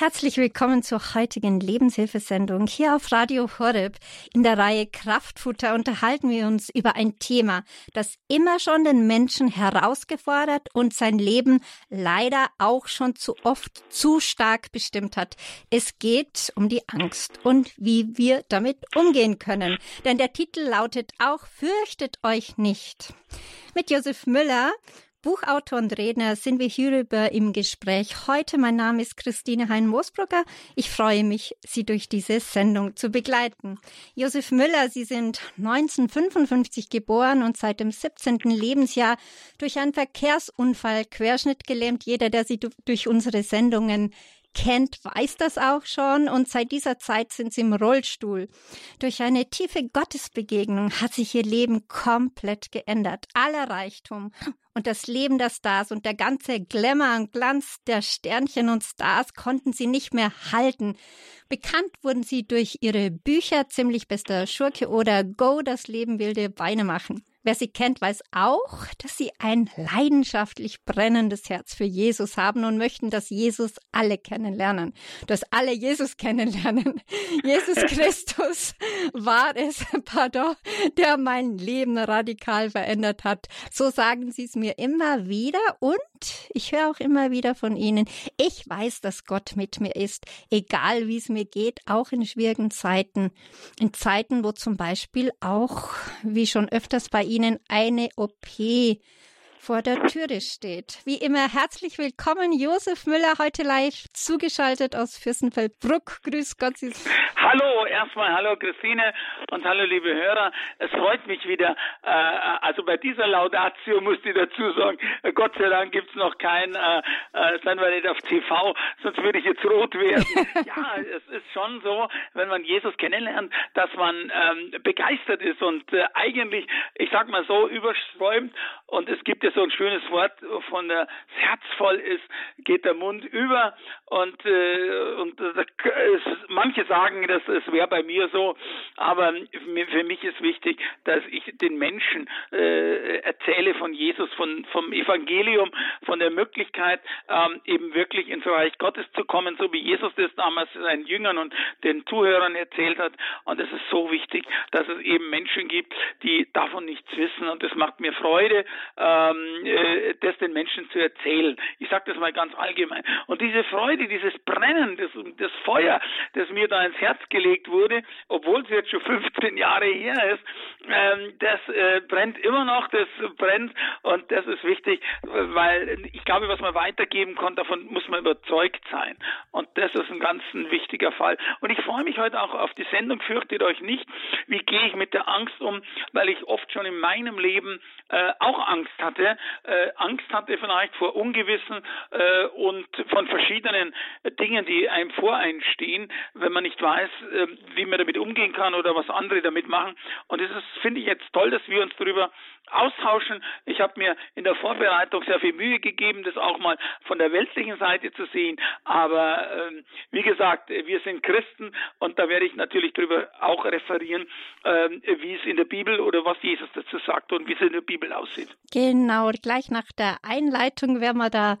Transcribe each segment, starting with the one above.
Herzlich willkommen zur heutigen Lebenshilfesendung hier auf Radio Horeb. In der Reihe Kraftfutter unterhalten wir uns über ein Thema, das immer schon den Menschen herausgefordert und sein Leben leider auch schon zu oft zu stark bestimmt hat. Es geht um die Angst und wie wir damit umgehen können. Denn der Titel lautet auch Fürchtet euch nicht. Mit Josef Müller Buchautor und Redner sind wir hierüber im Gespräch. Heute, mein Name ist Christine Hein-Moosbrugger. Ich freue mich, Sie durch diese Sendung zu begleiten. Josef Müller, Sie sind 1955 geboren und seit dem 17. Lebensjahr durch einen Verkehrsunfall querschnittgelähmt. Jeder, der Sie durch unsere Sendungen kennt, weiß das auch schon und seit dieser Zeit sind sie im Rollstuhl. Durch eine tiefe Gottesbegegnung hat sich ihr Leben komplett geändert. Aller Reichtum und das Leben der Stars und der ganze Glamour und Glanz der Sternchen und Stars konnten sie nicht mehr halten. Bekannt wurden sie durch ihre Bücher Ziemlich bester Schurke oder Go, das Leben wilde Beine machen. Wer sie kennt, weiß auch, dass sie ein leidenschaftlich brennendes Herz für Jesus haben und möchten, dass Jesus alle kennenlernen. Dass alle Jesus kennenlernen. Jesus Christus war es, pardon, der mein Leben radikal verändert hat. So sagen sie es mir immer wieder und ich höre auch immer wieder von ihnen. Ich weiß, dass Gott mit mir ist, egal wie es mir geht, auch in schwierigen Zeiten. In Zeiten, wo zum Beispiel auch, wie schon öfters bei Ihnen eine OP vor der Türe steht. Wie immer herzlich willkommen, Josef Müller, heute live zugeschaltet aus Fürstenfeldbruck. Grüß Gott. Sie hallo, erstmal hallo Christine und hallo liebe Hörer. Es freut mich wieder, äh, also bei dieser Laudatio muss ich dazu sagen, Gott sei Dank gibt's noch kein, äh, äh, seien wir nicht auf TV, sonst würde ich jetzt rot werden. ja, es ist schon so, wenn man Jesus kennenlernt, dass man ähm, begeistert ist und äh, eigentlich, ich sag mal so, überströmt und es gibt ja so ein schönes Wort von der das Herz voll ist, geht der Mund über und äh, und äh, manche sagen, das es wäre bei mir so, aber für mich ist wichtig, dass ich den Menschen äh, erzähle von Jesus, von vom Evangelium, von der Möglichkeit ähm, eben wirklich ins Reich Gottes zu kommen, so wie Jesus das damals seinen Jüngern und den Zuhörern erzählt hat. Und es ist so wichtig, dass es eben Menschen gibt, die davon nichts wissen. Und das macht mir Freude ähm, äh, das den Menschen zu erzählen. Ich sage das mal ganz allgemein. Und diese Freude, dieses Brennen, das, das Feuer, das mir da ins Herz gelegt wurde, obwohl es jetzt schon 15 Jahre her ist, ähm, das äh, brennt immer noch, das brennt und das ist wichtig, weil ich glaube, was man weitergeben kann, davon muss man überzeugt sein. Und das ist ein ganz ein wichtiger Fall. Und ich freue mich heute auch auf die Sendung, fürchtet euch nicht. Wie gehe ich mit der Angst um? Weil ich oft schon in meinem Leben äh, auch Angst hatte, äh, Angst hatte vielleicht vor Ungewissen äh, und von verschiedenen Dingen, die einem voreinstehen, wenn man nicht weiß, äh, wie man damit umgehen kann oder was andere damit machen. Und ist, finde ich jetzt toll, dass wir uns darüber austauschen. Ich habe mir in der Vorbereitung sehr viel Mühe gegeben, das auch mal von der weltlichen Seite zu sehen. Aber ähm, wie gesagt, wir sind Christen und da werde ich natürlich darüber auch referieren, ähm, wie es in der Bibel oder was Jesus dazu sagt und wie es in der Bibel aussieht. Genau, gleich nach der Einleitung werden wir da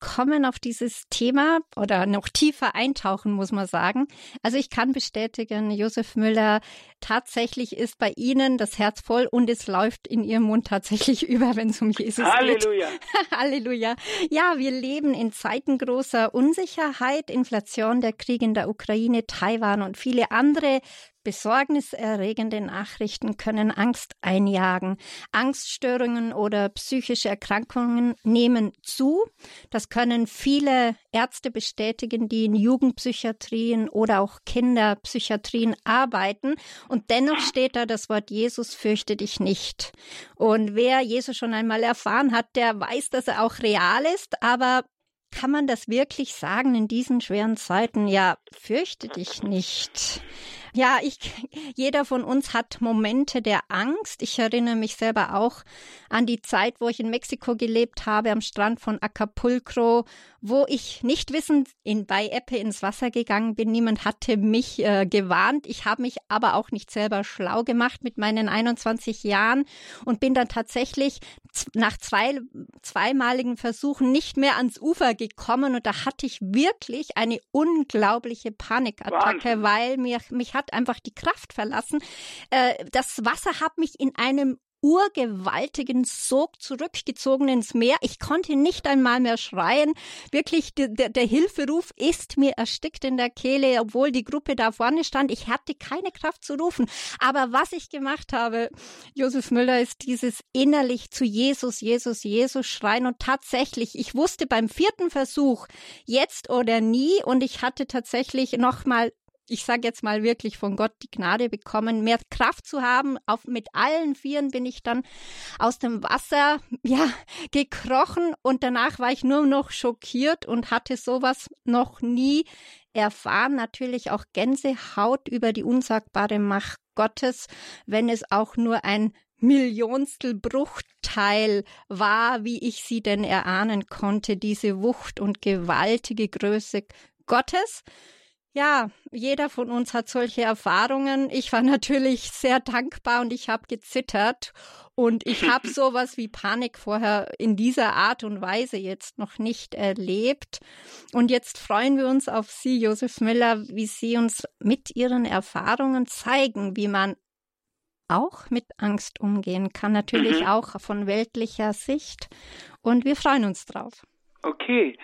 zurückkommen auf dieses Thema oder noch tiefer eintauchen, muss man sagen. Also ich kann bestätigen, Josef Müller, tatsächlich ist bei Ihnen das Herz voll und es läuft in Ihrem Mund tatsächlich über, wenn es um Jesus Halleluja. geht. Halleluja. Ja, wir leben in Zeiten großer Unsicherheit, Inflation, der Krieg in der Ukraine, Taiwan und viele andere Besorgniserregende Nachrichten können Angst einjagen. Angststörungen oder psychische Erkrankungen nehmen zu. Das können viele Ärzte bestätigen, die in Jugendpsychiatrien oder auch Kinderpsychiatrien arbeiten. Und dennoch steht da das Wort Jesus fürchte dich nicht. Und wer Jesus schon einmal erfahren hat, der weiß, dass er auch real ist, aber kann man das wirklich sagen in diesen schweren Zeiten? Ja, fürchte dich nicht. Ja, ich, jeder von uns hat Momente der Angst. Ich erinnere mich selber auch an die Zeit, wo ich in Mexiko gelebt habe, am Strand von Acapulco, wo ich nicht wissend in, bei Eppe ins Wasser gegangen bin. Niemand hatte mich äh, gewarnt. Ich habe mich aber auch nicht selber schlau gemacht mit meinen 21 Jahren und bin dann tatsächlich nach zwei, zweimaligen Versuchen nicht mehr ans Ufer gekommen und da hatte ich wirklich eine unglaubliche Panikattacke, Wahnsinn. weil mir, mich hat einfach die Kraft verlassen. Äh, das Wasser hat mich in einem urgewaltigen Sog zurückgezogen ins Meer. Ich konnte nicht einmal mehr schreien. Wirklich, der, der Hilferuf ist mir erstickt in der Kehle, obwohl die Gruppe da vorne stand. Ich hatte keine Kraft zu rufen. Aber was ich gemacht habe, Josef Müller, ist dieses innerlich zu Jesus, Jesus, Jesus schreien. Und tatsächlich, ich wusste beim vierten Versuch, jetzt oder nie, und ich hatte tatsächlich nochmal ich sage jetzt mal wirklich von Gott die Gnade bekommen, mehr Kraft zu haben. Auf, mit allen Vieren bin ich dann aus dem Wasser, ja, gekrochen und danach war ich nur noch schockiert und hatte sowas noch nie erfahren. Natürlich auch Gänsehaut über die unsagbare Macht Gottes, wenn es auch nur ein Millionstel Bruchteil war, wie ich sie denn erahnen konnte, diese Wucht und gewaltige Größe Gottes. Ja, jeder von uns hat solche Erfahrungen. Ich war natürlich sehr dankbar und ich habe gezittert und ich habe sowas wie Panik vorher in dieser Art und Weise jetzt noch nicht erlebt. Und jetzt freuen wir uns auf Sie, Josef Müller, wie Sie uns mit Ihren Erfahrungen zeigen, wie man auch mit Angst umgehen kann, natürlich mhm. auch von weltlicher Sicht. Und wir freuen uns drauf. Okay,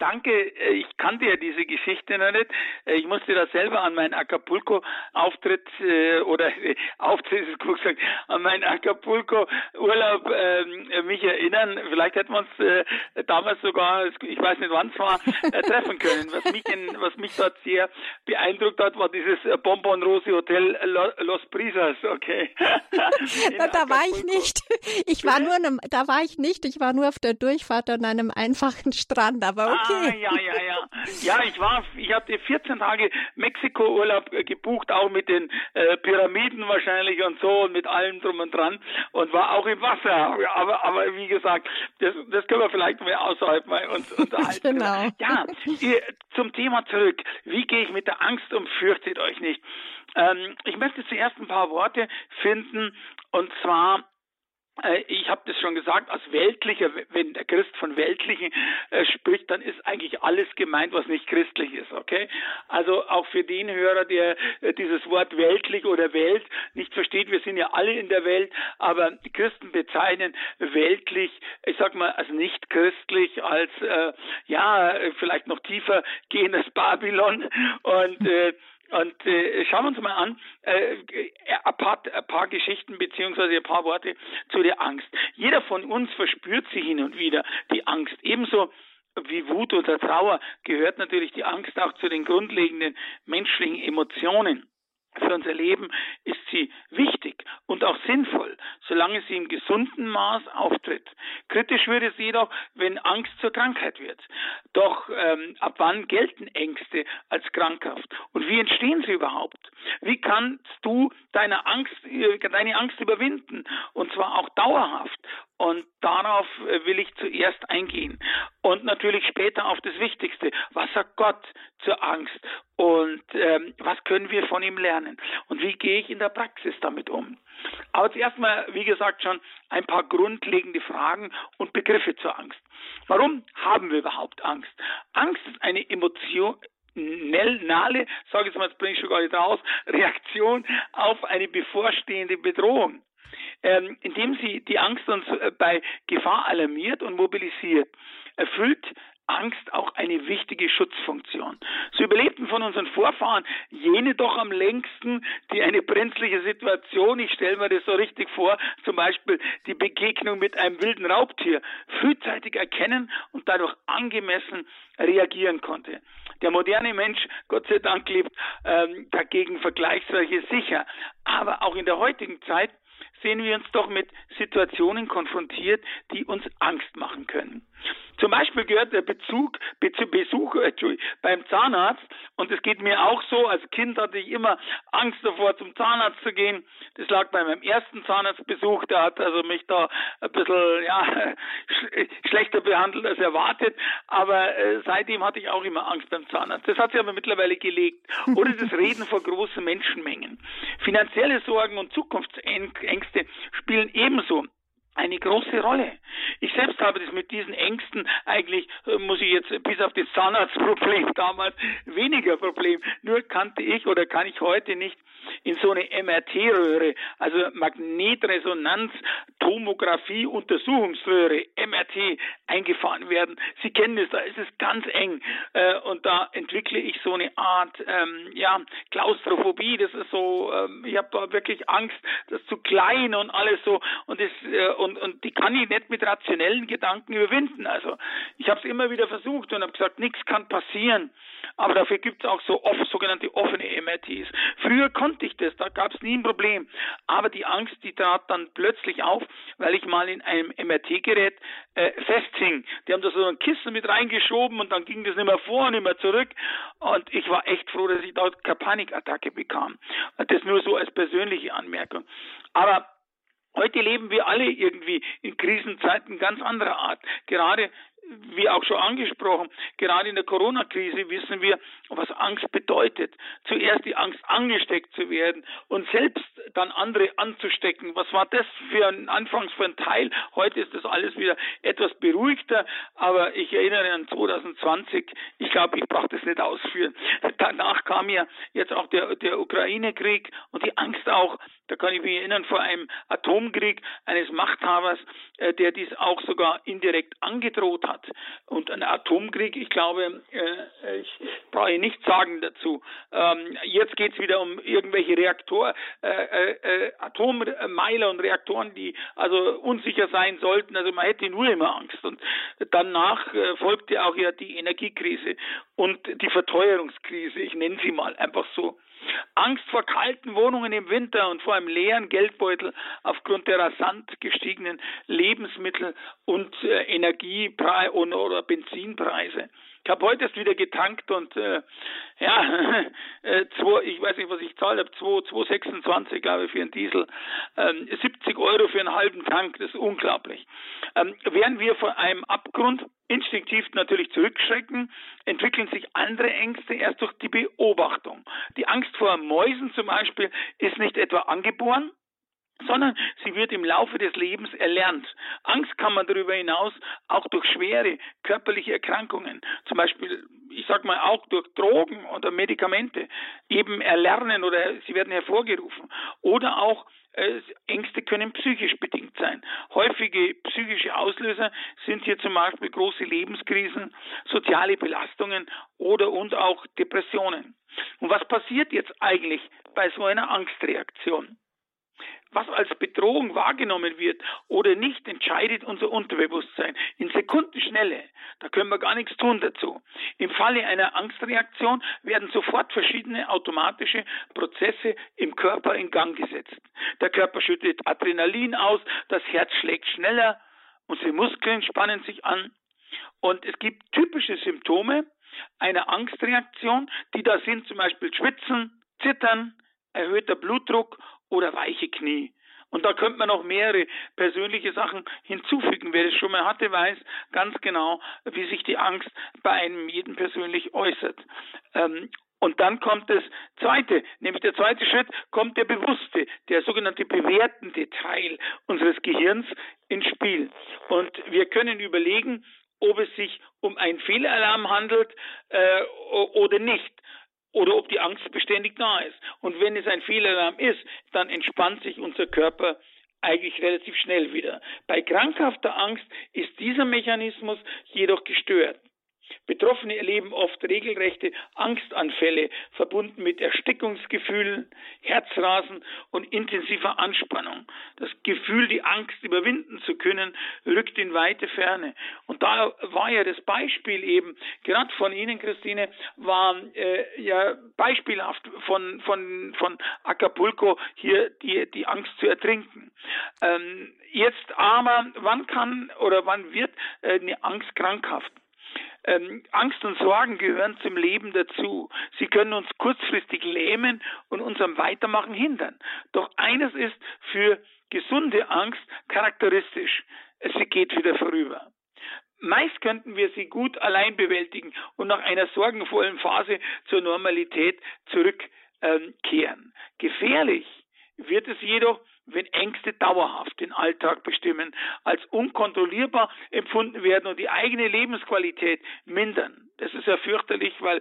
Danke, äh, ich kannte ja diese Geschichte noch nicht. Äh, ich musste da selber an meinen Acapulco-Auftritt äh, oder äh, Auftritt ist gut gesagt, an meinen Acapulco-Urlaub äh, mich erinnern. Vielleicht hätten wir uns äh, damals sogar, ich weiß nicht wann es war, äh, treffen können. Was mich, in, was mich dort sehr beeindruckt hat, war dieses Bonbon Rose Hotel Los Brisas, okay. da war ich nicht. Ich war nur, da war ich nicht. Ich war nur auf der Durchfahrt an einem einfachen Strand, aber okay. Ah, ja, ja, ja. Ja, ich war, ich hatte 14 Tage Mexiko-Urlaub gebucht, auch mit den äh, Pyramiden wahrscheinlich und so und mit allem drum und dran und war auch im Wasser. Aber, aber wie gesagt, das, das können wir vielleicht mal außerhalb mal uns unterhalten. genau. Ja, zum Thema zurück. Wie gehe ich mit der Angst um? Fürchtet euch nicht. Ähm, ich möchte zuerst ein paar Worte finden und zwar ich habe das schon gesagt, als weltlicher, wenn der Christ von weltlichen äh, spricht, dann ist eigentlich alles gemeint, was nicht christlich ist, okay? Also auch für den Hörer, der äh, dieses Wort weltlich oder Welt nicht versteht, wir sind ja alle in der Welt, aber die Christen bezeichnen weltlich, ich sag mal, als nicht christlich, als äh, ja, vielleicht noch tiefer gehendes Babylon und äh, und äh, schauen wir uns mal an, äh, ein, paar, ein paar Geschichten beziehungsweise ein paar Worte zu der Angst. Jeder von uns verspürt sie hin und wieder, die Angst. Ebenso wie Wut oder Trauer gehört natürlich die Angst auch zu den grundlegenden menschlichen Emotionen. Für unser Leben ist sie wichtig und auch sinnvoll, solange sie im gesunden Maß auftritt. Kritisch wird es jedoch, wenn Angst zur Krankheit wird. Doch ähm, ab wann gelten Ängste als krankhaft? Und wie entstehen sie überhaupt? Wie kannst du deine Angst, äh, deine Angst überwinden? Und zwar auch dauerhaft. Und darauf äh, will ich zuerst eingehen. Und natürlich später auf das Wichtigste. Was sagt Gott zur Angst? Und ähm, was können wir von ihm lernen? Und wie gehe ich in der Praxis damit um? Aber zuerst mal, wie gesagt, schon ein paar grundlegende Fragen und Begriffe zur Angst. Warum haben wir überhaupt Angst? Angst ist eine Emotion, Nale, sage ich jetzt mal, jetzt bringe ich schon gar nicht raus, Reaktion auf eine bevorstehende Bedrohung ähm, indem sie die Angst uns äh, bei Gefahr alarmiert und mobilisiert, erfüllt Angst auch eine wichtige Schutzfunktion. So überlebten von unseren Vorfahren jene doch am längsten, die eine brenzliche Situation, ich stelle mir das so richtig vor, zum Beispiel die Begegnung mit einem wilden Raubtier, frühzeitig erkennen und dadurch angemessen reagieren konnte. Der moderne Mensch, Gott sei Dank, lebt ähm, dagegen vergleichsweise sicher. Aber auch in der heutigen Zeit sehen wir uns doch mit Situationen konfrontiert, die uns Angst machen können. Zum Beispiel gehört der Bezug, Besuch beim Zahnarzt und es geht mir auch so, als Kind hatte ich immer Angst davor, zum Zahnarzt zu gehen. Das lag bei meinem ersten Zahnarztbesuch, der hat also mich da ein bisschen ja, schlechter behandelt als erwartet, aber äh, seitdem hatte ich auch immer Angst beim Zahnarzt. Das hat sich aber mittlerweile gelegt. Oder das Reden vor großen Menschenmengen. Finanzielle Sorgen und Zukunftsängste spielen ebenso eine große Rolle. Ich selbst habe das mit diesen Ängsten eigentlich, äh, muss ich jetzt bis auf das Zahnarztproblem damals weniger Problem. Nur kannte ich oder kann ich heute nicht in so eine MRT-Röhre, also Magnetresonanz-Tomographie-Untersuchungsröhre, MRT, eingefahren werden. Sie kennen es, da ist es ganz eng äh, und da entwickle ich so eine Art ähm, ja, Klaustrophobie, das ist so, ähm, ich habe da wirklich Angst, das ist zu klein und alles so und, das, äh, und, und die kann ich nicht mit rationellen Gedanken überwinden. Also ich habe es immer wieder versucht und habe gesagt, nichts kann passieren. Aber dafür gibt es auch so oft sogenannte offene MRTs. Früher konnte ich das, da gab es nie ein Problem. Aber die Angst, die trat dann plötzlich auf, weil ich mal in einem MRT-Gerät äh, festhing. Die haben da so ein Kissen mit reingeschoben und dann ging das nicht mehr vor und nicht mehr zurück. Und ich war echt froh, dass ich dort keine Panikattacke bekam. Das nur so als persönliche Anmerkung. Aber Heute leben wir alle irgendwie in Krisenzeiten ganz anderer Art. Gerade wie auch schon angesprochen, gerade in der Corona-Krise wissen wir, was Angst bedeutet. Zuerst die Angst, angesteckt zu werden und selbst dann andere anzustecken. Was war das für ein anfangs für ein Teil? Heute ist das alles wieder etwas beruhigter, aber ich erinnere an 2020. Ich glaube, ich brauche das nicht ausführen. Danach kam ja jetzt auch der, der Ukraine-Krieg und die Angst auch, da kann ich mich erinnern, vor einem Atomkrieg eines Machthabers, äh, der dies auch sogar indirekt angedroht hat. Und ein Atomkrieg, ich glaube, äh, ich brauche nichts sagen dazu. Ähm, jetzt geht es wieder um irgendwelche Reaktor, äh, äh, äh, Atommeiler und Reaktoren, die also unsicher sein sollten. Also man hätte nur immer Angst. Und danach äh, folgte auch ja die Energiekrise und die Verteuerungskrise. Ich nenne sie mal einfach so. Angst vor kalten Wohnungen im Winter und vor einem leeren Geldbeutel aufgrund der rasant gestiegenen Lebensmittel- und äh, Energiepreise oder Benzinpreise. Ich habe heute erst wieder getankt und äh, ja, äh, zwei, ich weiß nicht, was ich zahle, habe 2,26 glaube ich für einen Diesel, ähm, 70 Euro für einen halben Tank, das ist unglaublich. Ähm, während wir vor einem Abgrund instinktiv natürlich zurückschrecken, entwickeln sich andere Ängste erst durch die Beobachtung. Die Angst vor Mäusen zum Beispiel ist nicht etwa angeboren, sondern sie wird im Laufe des Lebens erlernt. Angst kann man darüber hinaus auch durch schwere körperliche Erkrankungen, zum Beispiel, ich sag mal auch durch Drogen oder Medikamente, eben erlernen oder sie werden hervorgerufen. Oder auch äh, Ängste können psychisch bedingt sein. Häufige psychische Auslöser sind hier zum Beispiel große Lebenskrisen, soziale Belastungen oder und auch Depressionen. Und was passiert jetzt eigentlich bei so einer Angstreaktion? Was als Bedrohung wahrgenommen wird oder nicht, entscheidet unser Unterbewusstsein in Sekundenschnelle. Da können wir gar nichts tun dazu. Im Falle einer Angstreaktion werden sofort verschiedene automatische Prozesse im Körper in Gang gesetzt. Der Körper schüttet Adrenalin aus, das Herz schlägt schneller, unsere Muskeln spannen sich an. Und es gibt typische Symptome einer Angstreaktion, die da sind zum Beispiel Schwitzen, Zittern, erhöhter Blutdruck oder weiche Knie. Und da könnte man noch mehrere persönliche Sachen hinzufügen. Wer das schon mal hatte, weiß ganz genau, wie sich die Angst bei einem jeden persönlich äußert. Ähm, und dann kommt das zweite, nämlich der zweite Schritt kommt der bewusste, der sogenannte bewertende Teil unseres Gehirns ins Spiel. Und wir können überlegen, ob es sich um einen Fehlalarm handelt äh, oder nicht oder ob die Angst beständig da ist. Und wenn es ein Fehlalarm ist, dann entspannt sich unser Körper eigentlich relativ schnell wieder. Bei krankhafter Angst ist dieser Mechanismus jedoch gestört. Betroffene erleben oft regelrechte Angstanfälle, verbunden mit Erstickungsgefühlen, Herzrasen und intensiver Anspannung. Das Gefühl, die Angst überwinden zu können, rückt in weite Ferne. Und da war ja das Beispiel eben, gerade von Ihnen, Christine, war äh, ja beispielhaft von, von, von Acapulco hier die, die Angst zu ertrinken. Ähm, jetzt aber, wann kann oder wann wird äh, eine Angst krankhaft? Ähm, Angst und Sorgen gehören zum Leben dazu. Sie können uns kurzfristig lähmen und unserem Weitermachen hindern. Doch eines ist für gesunde Angst charakteristisch. Sie geht wieder vorüber. Meist könnten wir sie gut allein bewältigen und nach einer sorgenvollen Phase zur Normalität zurückkehren. Gefährlich wird es jedoch, wenn Ängste dauerhaft den Alltag bestimmen, als unkontrollierbar empfunden werden und die eigene Lebensqualität mindern. Das ist ja fürchterlich, weil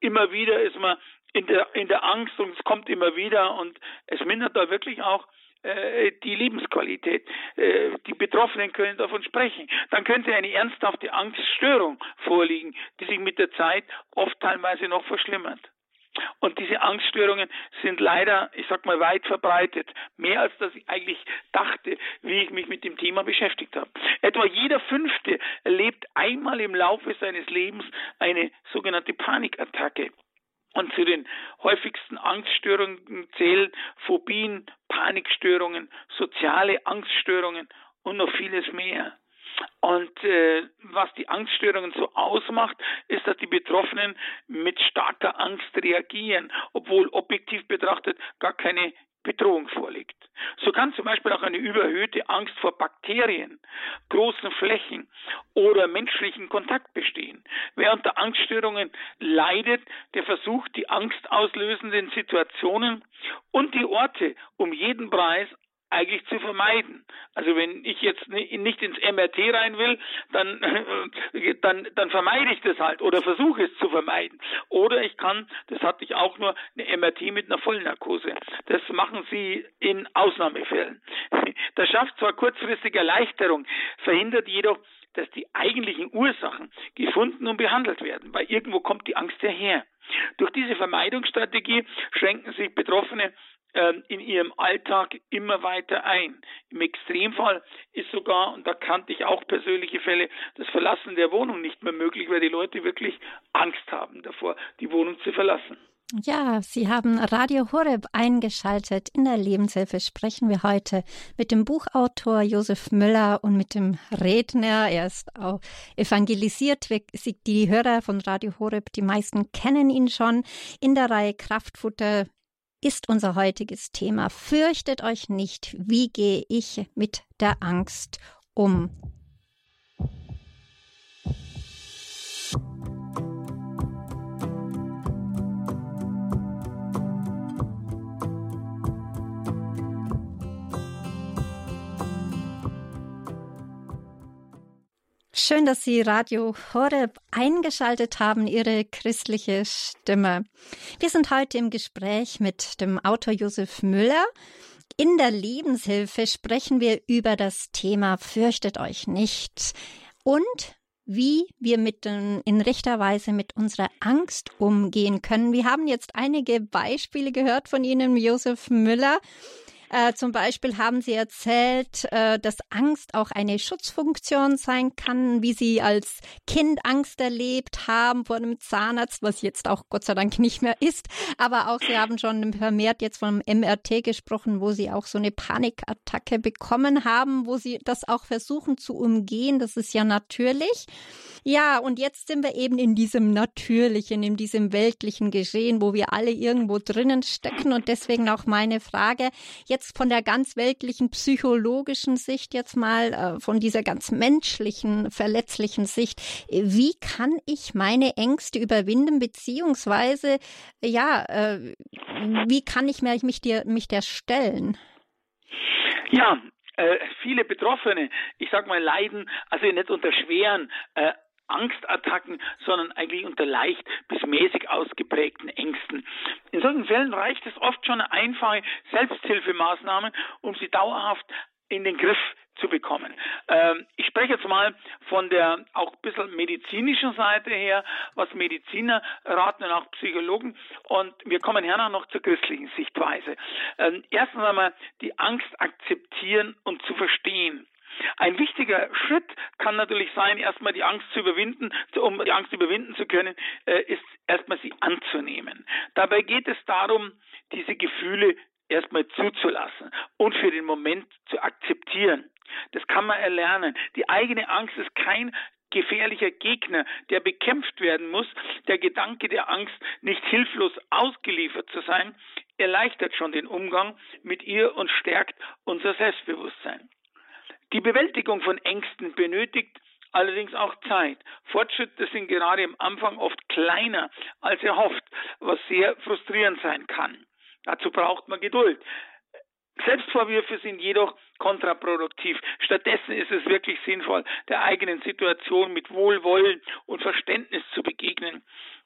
immer wieder ist man in der, in der Angst und es kommt immer wieder und es mindert da wirklich auch äh, die Lebensqualität. Äh, die Betroffenen können davon sprechen. Dann könnte eine ernsthafte Angststörung vorliegen, die sich mit der Zeit oft teilweise noch verschlimmert. Und diese Angststörungen sind leider, ich sag mal, weit verbreitet. Mehr als dass ich eigentlich dachte, wie ich mich mit dem Thema beschäftigt habe. Etwa jeder Fünfte erlebt einmal im Laufe seines Lebens eine sogenannte Panikattacke. Und zu den häufigsten Angststörungen zählen Phobien, Panikstörungen, soziale Angststörungen und noch vieles mehr. Und äh, was die Angststörungen so ausmacht, ist, dass die Betroffenen mit starker Angst reagieren, obwohl objektiv betrachtet gar keine Bedrohung vorliegt. So kann zum Beispiel auch eine überhöhte Angst vor Bakterien, großen Flächen oder menschlichen Kontakt bestehen. Wer unter Angststörungen leidet, der versucht, die angstauslösenden Situationen und die Orte um jeden Preis eigentlich zu vermeiden. Also wenn ich jetzt nicht ins MRT rein will, dann, dann, dann vermeide ich das halt oder versuche es zu vermeiden. Oder ich kann, das hatte ich auch nur, eine MRT mit einer Vollnarkose. Das machen sie in Ausnahmefällen. Das schafft zwar kurzfristige Erleichterung, verhindert jedoch, dass die eigentlichen Ursachen gefunden und behandelt werden, weil irgendwo kommt die Angst ja her. Durch diese Vermeidungsstrategie schränken sich Betroffene in ihrem Alltag immer weiter ein. Im Extremfall ist sogar, und da kannte ich auch persönliche Fälle, das Verlassen der Wohnung nicht mehr möglich, weil die Leute wirklich Angst haben davor, die Wohnung zu verlassen. Ja, Sie haben Radio Horeb eingeschaltet. In der Lebenshilfe sprechen wir heute mit dem Buchautor Josef Müller und mit dem Redner. Er ist auch evangelisiert. Die Hörer von Radio Horeb, die meisten kennen ihn schon. In der Reihe Kraftfutter ist unser heutiges Thema. Fürchtet euch nicht, wie gehe ich mit der Angst um? Schön, dass Sie Radio Horeb eingeschaltet haben, Ihre christliche Stimme. Wir sind heute im Gespräch mit dem Autor Josef Müller. In der Lebenshilfe sprechen wir über das Thema Fürchtet euch nicht und wie wir mit in rechter Weise mit unserer Angst umgehen können. Wir haben jetzt einige Beispiele gehört von Ihnen, Josef Müller. Äh, zum Beispiel haben Sie erzählt, äh, dass Angst auch eine Schutzfunktion sein kann, wie Sie als Kind Angst erlebt haben vor einem Zahnarzt, was jetzt auch Gott sei Dank nicht mehr ist. Aber auch Sie haben schon vermehrt jetzt vom MRT gesprochen, wo Sie auch so eine Panikattacke bekommen haben, wo Sie das auch versuchen zu umgehen. Das ist ja natürlich. Ja, und jetzt sind wir eben in diesem natürlichen, in diesem weltlichen Geschehen, wo wir alle irgendwo drinnen stecken. Und deswegen auch meine Frage, jetzt von der ganz weltlichen psychologischen Sicht, jetzt mal äh, von dieser ganz menschlichen, verletzlichen Sicht, wie kann ich meine Ängste überwinden, beziehungsweise, ja, äh, wie kann ich mich, dir, mich der stellen? Ja, äh, viele Betroffene, ich sag mal, leiden also nicht unter schweren äh, Angstattacken, sondern eigentlich unter leicht bis mäßig ausgeprägten Ängsten. In solchen Fällen reicht es oft schon eine einfache Selbsthilfemaßnahme, um sie dauerhaft in den Griff zu bekommen. Ähm, ich spreche jetzt mal von der auch ein bisschen medizinischen Seite her, was Mediziner raten und auch Psychologen. Und wir kommen hernach noch zur christlichen Sichtweise. Ähm, erstens einmal die Angst akzeptieren und zu verstehen. Ein wichtiger Schritt kann natürlich sein, erstmal die Angst zu überwinden. Um die Angst überwinden zu können, äh, ist erstmal sie anzunehmen. Dabei geht es darum, diese Gefühle erstmal zuzulassen und für den Moment zu akzeptieren. Das kann man erlernen. Die eigene Angst ist kein gefährlicher Gegner, der bekämpft werden muss. Der Gedanke der Angst, nicht hilflos ausgeliefert zu sein, erleichtert schon den Umgang mit ihr und stärkt unser Selbstbewusstsein. Die Bewältigung von Ängsten benötigt allerdings auch Zeit. Fortschritte sind gerade am Anfang oft kleiner als erhofft, was sehr frustrierend sein kann. Dazu braucht man Geduld. Selbstvorwürfe sind jedoch kontraproduktiv. Stattdessen ist es wirklich sinnvoll, der eigenen Situation mit Wohlwollen und Verständnis zu begegnen.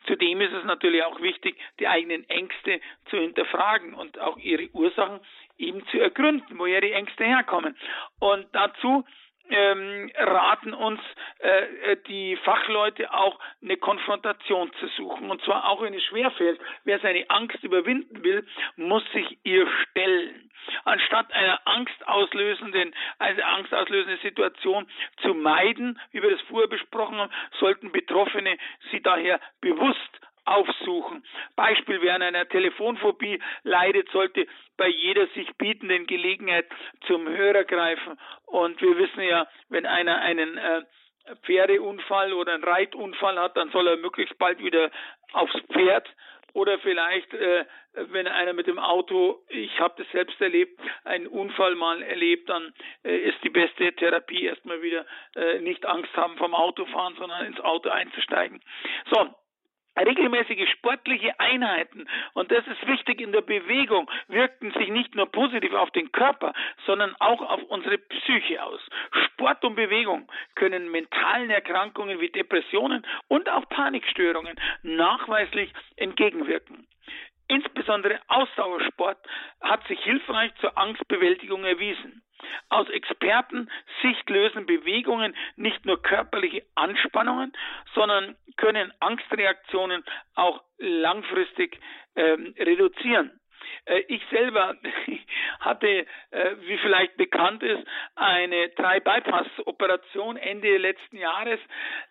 Zudem ist es natürlich auch wichtig, die eigenen Ängste zu hinterfragen und auch ihre Ursachen eben zu ergründen, woher die Ängste herkommen. Und dazu ähm, raten uns äh, äh, die Fachleute auch eine Konfrontation zu suchen. Und zwar auch wenn es schwerfällt. Wer seine Angst überwinden will, muss sich ihr stellen. Anstatt einer angstauslösenden, eine angstauslösende Situation zu meiden, wie wir das vorher besprochen haben, sollten Betroffene sie daher bewusst aufsuchen. Beispiel, wer an einer Telefonphobie leidet, sollte bei jeder sich bietenden Gelegenheit zum Hörer greifen. Und wir wissen ja, wenn einer einen äh, Pferdeunfall oder einen Reitunfall hat, dann soll er möglichst bald wieder aufs Pferd oder vielleicht, äh, wenn einer mit dem Auto, ich habe das selbst erlebt, einen Unfall mal erlebt, dann äh, ist die beste Therapie erstmal wieder äh, nicht Angst haben vom Autofahren, sondern ins Auto einzusteigen. So, Regelmäßige sportliche Einheiten, und das ist wichtig in der Bewegung, wirkten sich nicht nur positiv auf den Körper, sondern auch auf unsere Psyche aus. Sport und Bewegung können mentalen Erkrankungen wie Depressionen und auch Panikstörungen nachweislich entgegenwirken. Insbesondere Ausdauersport hat sich hilfreich zur Angstbewältigung erwiesen. Aus Expertensicht lösen Bewegungen nicht nur körperliche Anspannungen, sondern können Angstreaktionen auch langfristig ähm, reduzieren. Äh, ich selber hatte, äh, wie vielleicht bekannt ist, eine Drei-Bypass-Operation Ende letzten Jahres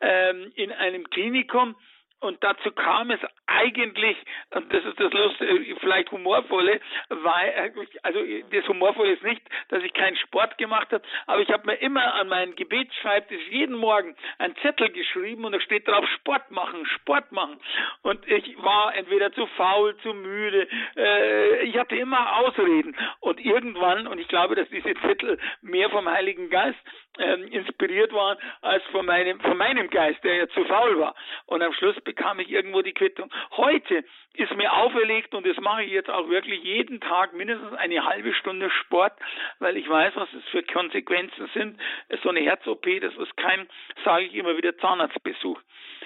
ähm, in einem Klinikum und dazu kam es eigentlich, und das ist das Lustige, vielleicht humorvolle, weil, äh, also das Humorvolle ist nicht, dass ich keinen Sport gemacht habe, aber ich habe mir immer an meinen Gebetsschreibtisch jeden Morgen einen Zettel geschrieben und da steht drauf Sport machen, Sport machen. Und ich war entweder zu faul, zu müde, äh, ich hatte immer Ausreden. Und irgendwann, und ich glaube, dass diese Zettel mehr vom Heiligen Geist ähm, inspiriert waren als von meinem, von meinem Geist, der ja zu faul war. Und am Schluss bekam ich irgendwo die Quittung. Heute ist mir auferlegt und das mache ich jetzt auch wirklich jeden Tag mindestens eine halbe Stunde Sport, weil ich weiß, was es für Konsequenzen sind. So eine Herz-OP, das ist kein, sage ich immer wieder, Zahnarztbesuch.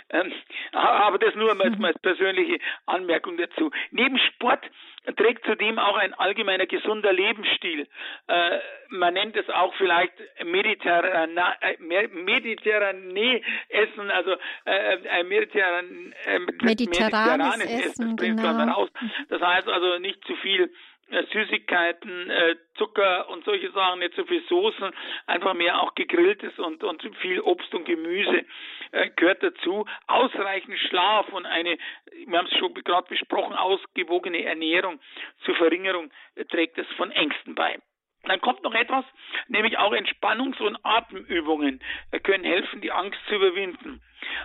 Ähm, aber das nur als, als persönliche Anmerkung dazu. Neben Sport trägt zudem auch ein allgemeiner gesunder Lebensstil. Äh, man nennt es auch vielleicht mediterrane, äh, mediterrane Essen, also äh, mediterran, äh, mediterranes, mediterranes Essen, Essen genau. Das heißt also nicht zu viel Süßigkeiten, äh, Zucker und solche Sachen, nicht so viel Soßen, einfach mehr auch gegrilltes und, und viel Obst und Gemüse äh, gehört dazu. Ausreichend Schlaf und eine, wir haben es schon gerade besprochen, ausgewogene Ernährung zur Verringerung äh, trägt es von Ängsten bei. Dann kommt noch etwas, nämlich auch Entspannungs- und Atemübungen äh, können helfen, die Angst zu überwinden.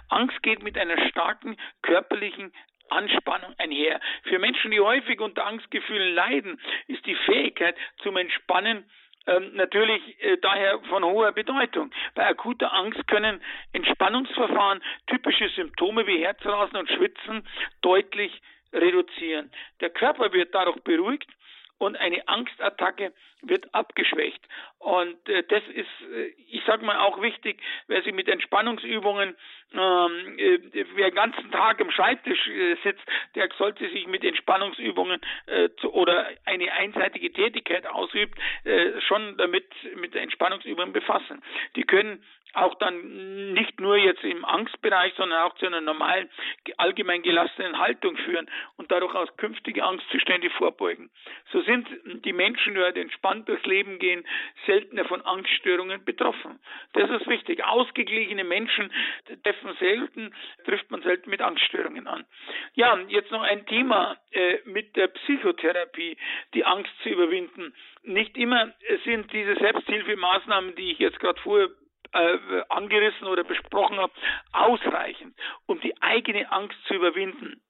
Angst geht mit einer starken körperlichen Anspannung einher. Für Menschen, die häufig unter Angstgefühlen leiden, ist die Fähigkeit zum Entspannen ähm, natürlich äh, daher von hoher Bedeutung. Bei akuter Angst können Entspannungsverfahren typische Symptome wie Herzrasen und Schwitzen deutlich reduzieren. Der Körper wird dadurch beruhigt und eine Angstattacke wird abgeschwächt. Und äh, das ist, äh, ich sage mal, auch wichtig, wer sich mit Entspannungsübungen, ähm, äh, wer den ganzen Tag am Schreibtisch äh, sitzt, der sollte sich mit Entspannungsübungen äh, zu, oder eine einseitige Tätigkeit ausübt, äh, schon damit mit Entspannungsübungen befassen. Die können auch dann nicht nur jetzt im Angstbereich, sondern auch zu einer normalen, allgemein gelassenen Haltung führen und dadurch aus künftige Angstzustände vorbeugen. So sind die Menschen, die halt entspannt durchs Leben gehen, seltener von Angststörungen betroffen. Das ist wichtig. Ausgeglichene Menschen treffen selten, trifft man selten mit Angststörungen an. Ja, jetzt noch ein Thema äh, mit der Psychotherapie, die Angst zu überwinden. Nicht immer sind diese Selbsthilfemaßnahmen, die ich jetzt gerade vorher äh, angerissen oder besprochen habe, ausreichend, um die eigene Angst zu überwinden.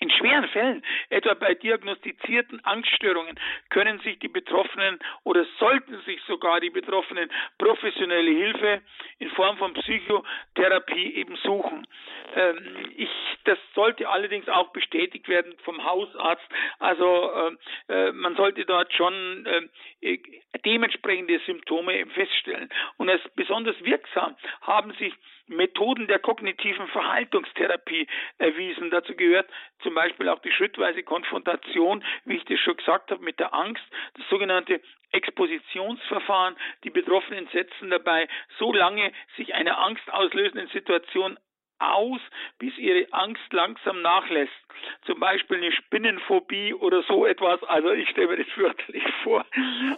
In schweren Fällen, etwa bei diagnostizierten Angststörungen, können sich die Betroffenen oder sollten sich sogar die Betroffenen professionelle Hilfe in Form von Psychotherapie eben suchen. Ähm, ich, das sollte allerdings auch bestätigt werden vom Hausarzt. Also äh, äh man sollte dort schon äh, dementsprechende Symptome feststellen. Und als besonders wirksam haben sich Methoden der kognitiven Verhaltungstherapie erwiesen. Dazu gehört zum Beispiel auch die schrittweise Konfrontation, wie ich das schon gesagt habe, mit der Angst, das sogenannte Expositionsverfahren. Die Betroffenen setzen dabei so lange sich einer angstauslösenden Situation aus, bis ihre Angst langsam nachlässt. Zum Beispiel eine Spinnenphobie oder so etwas. Also ich stelle mir das fürchterlich vor.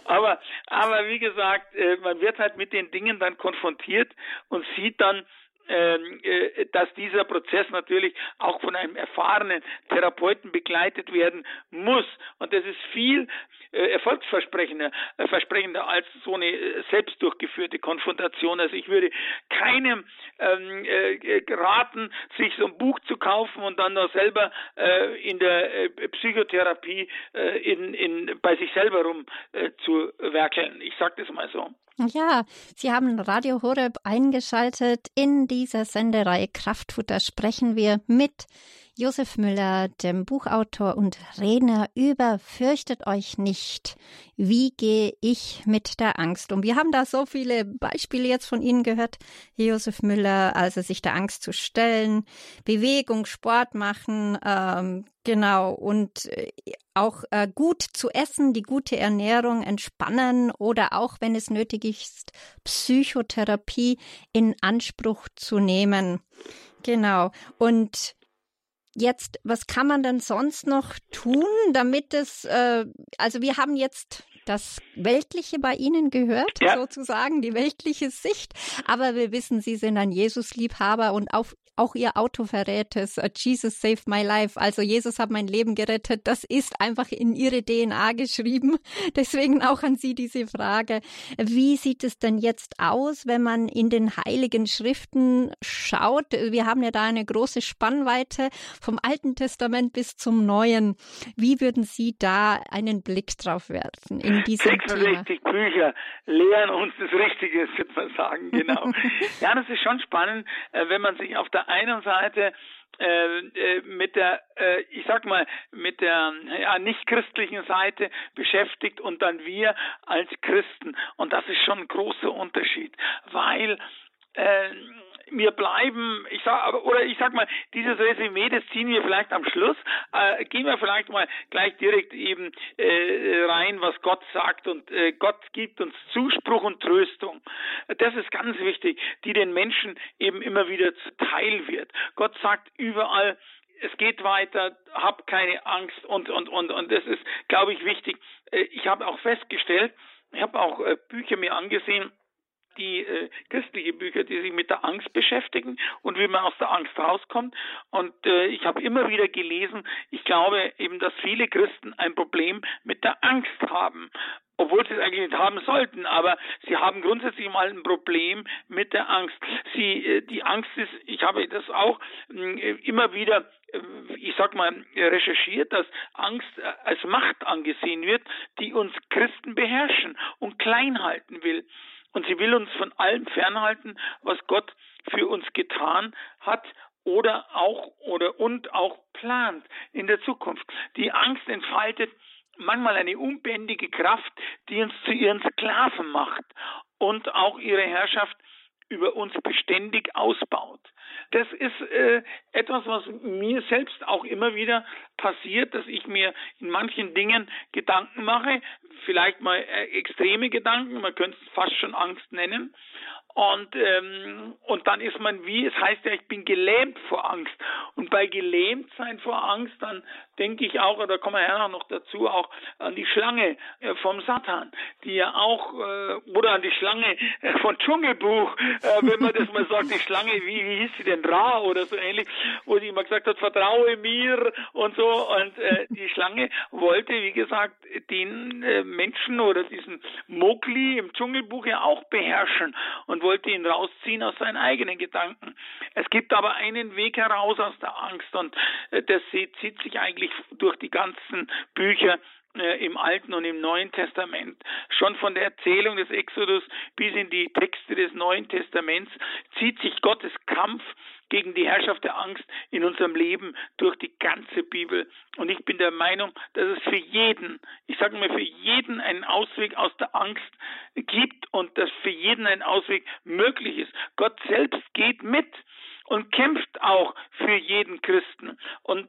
Aber, aber wie gesagt, äh, man wird halt mit den Dingen dann konfrontiert und sieht dann, dass dieser Prozess natürlich auch von einem erfahrenen Therapeuten begleitet werden muss. Und das ist viel äh, erfolgsversprechender äh, versprechender als so eine selbst durchgeführte Konfrontation. Also ich würde keinem ähm, äh, raten, sich so ein Buch zu kaufen und dann noch selber äh, in der äh, Psychotherapie in, in, bei sich selber rum zu werkeln. Ich sage das mal so. Ja, Sie haben Radio Horeb eingeschaltet. In dieser Sendereihe Kraftfutter sprechen wir mit Josef Müller, dem Buchautor und Redner über Fürchtet euch nicht. Wie gehe ich mit der Angst um? Wir haben da so viele Beispiele jetzt von Ihnen gehört, Josef Müller, also sich der Angst zu stellen, Bewegung, Sport machen, ähm, genau, und äh, auch äh, gut zu essen, die gute Ernährung, entspannen oder auch, wenn es nötig ist, Psychotherapie in Anspruch zu nehmen. Genau. Und Jetzt, was kann man denn sonst noch tun, damit es, äh, also wir haben jetzt das Weltliche bei Ihnen gehört, ja. sozusagen, die weltliche Sicht. Aber wir wissen, Sie sind ein Jesus-Liebhaber und auf, auch Ihr Auto verrät es. Uh, Jesus saved my life. Also Jesus hat mein Leben gerettet. Das ist einfach in Ihre DNA geschrieben. Deswegen auch an Sie diese Frage. Wie sieht es denn jetzt aus, wenn man in den heiligen Schriften schaut? Wir haben ja da eine große Spannweite vom Alten Testament bis zum Neuen. Wie würden Sie da einen Blick drauf werfen? in diesem 66 Thema. Bücher lehren uns das Richtige, würde man sagen, genau. ja, das ist schon spannend, äh, wenn man sich auf der einen Seite äh, äh, mit der, ich sag mal, mit der ja, nicht christlichen Seite beschäftigt und dann wir als Christen. Und das ist schon ein großer Unterschied, weil äh, wir bleiben, ich sag, oder ich sag mal, dieses Resümee, das ziehen wir vielleicht am Schluss. Äh, gehen wir vielleicht mal gleich direkt eben äh, rein, was Gott sagt und äh, Gott gibt uns Zuspruch und Tröstung. Das ist ganz wichtig, die den Menschen eben immer wieder zuteil wird. Gott sagt überall, es geht weiter, hab keine Angst und und und und das ist, glaube ich, wichtig. Äh, ich habe auch festgestellt, ich habe auch äh, Bücher mir angesehen die äh, christliche Bücher, die sich mit der Angst beschäftigen und wie man aus der Angst rauskommt. Und äh, ich habe immer wieder gelesen, ich glaube eben, dass viele Christen ein Problem mit der Angst haben obwohl sie es eigentlich nicht haben sollten, aber sie haben grundsätzlich mal ein Problem mit der Angst. Sie, äh, die Angst ist, ich habe das auch äh, immer wieder äh, ich sag mal, recherchiert, dass Angst als Macht angesehen wird, die uns Christen beherrschen und klein halten will. Und sie will uns von allem fernhalten, was Gott für uns getan hat oder auch oder und auch plant in der Zukunft. Die Angst entfaltet manchmal eine unbändige Kraft, die uns zu ihren Sklaven macht und auch ihre Herrschaft über uns beständig ausbaut. Das ist äh, etwas, was mir selbst auch immer wieder passiert, dass ich mir in manchen Dingen Gedanken mache, vielleicht mal äh, extreme Gedanken, man könnte es fast schon Angst nennen, und, ähm, und dann ist man wie, es heißt ja, ich bin gelähmt vor Angst. Und bei gelähmt sein vor Angst, dann denke ich auch, oder kommen wir ja noch dazu, auch an die Schlange äh, vom Satan, die ja auch, äh, oder an die Schlange äh, von Dschungelbuch, äh, wenn man das mal sagt, die Schlange, wie, wie hieß sie denn, Ra oder so ähnlich, wo sie immer gesagt hat, vertraue mir und so. Und äh, die Schlange wollte, wie gesagt, den äh, Menschen oder diesen Mowgli im Dschungelbuch ja auch beherrschen. Und wollte ihn rausziehen aus seinen eigenen Gedanken. Es gibt aber einen Weg heraus aus der Angst und äh, das zieht sich eigentlich durch die ganzen Bücher im Alten und im Neuen Testament. Schon von der Erzählung des Exodus bis in die Texte des Neuen Testaments zieht sich Gottes Kampf gegen die Herrschaft der Angst in unserem Leben durch die ganze Bibel. Und ich bin der Meinung, dass es für jeden, ich sage mal, für jeden einen Ausweg aus der Angst gibt und dass für jeden ein Ausweg möglich ist. Gott selbst geht mit und kämpft auch für jeden Christen. Und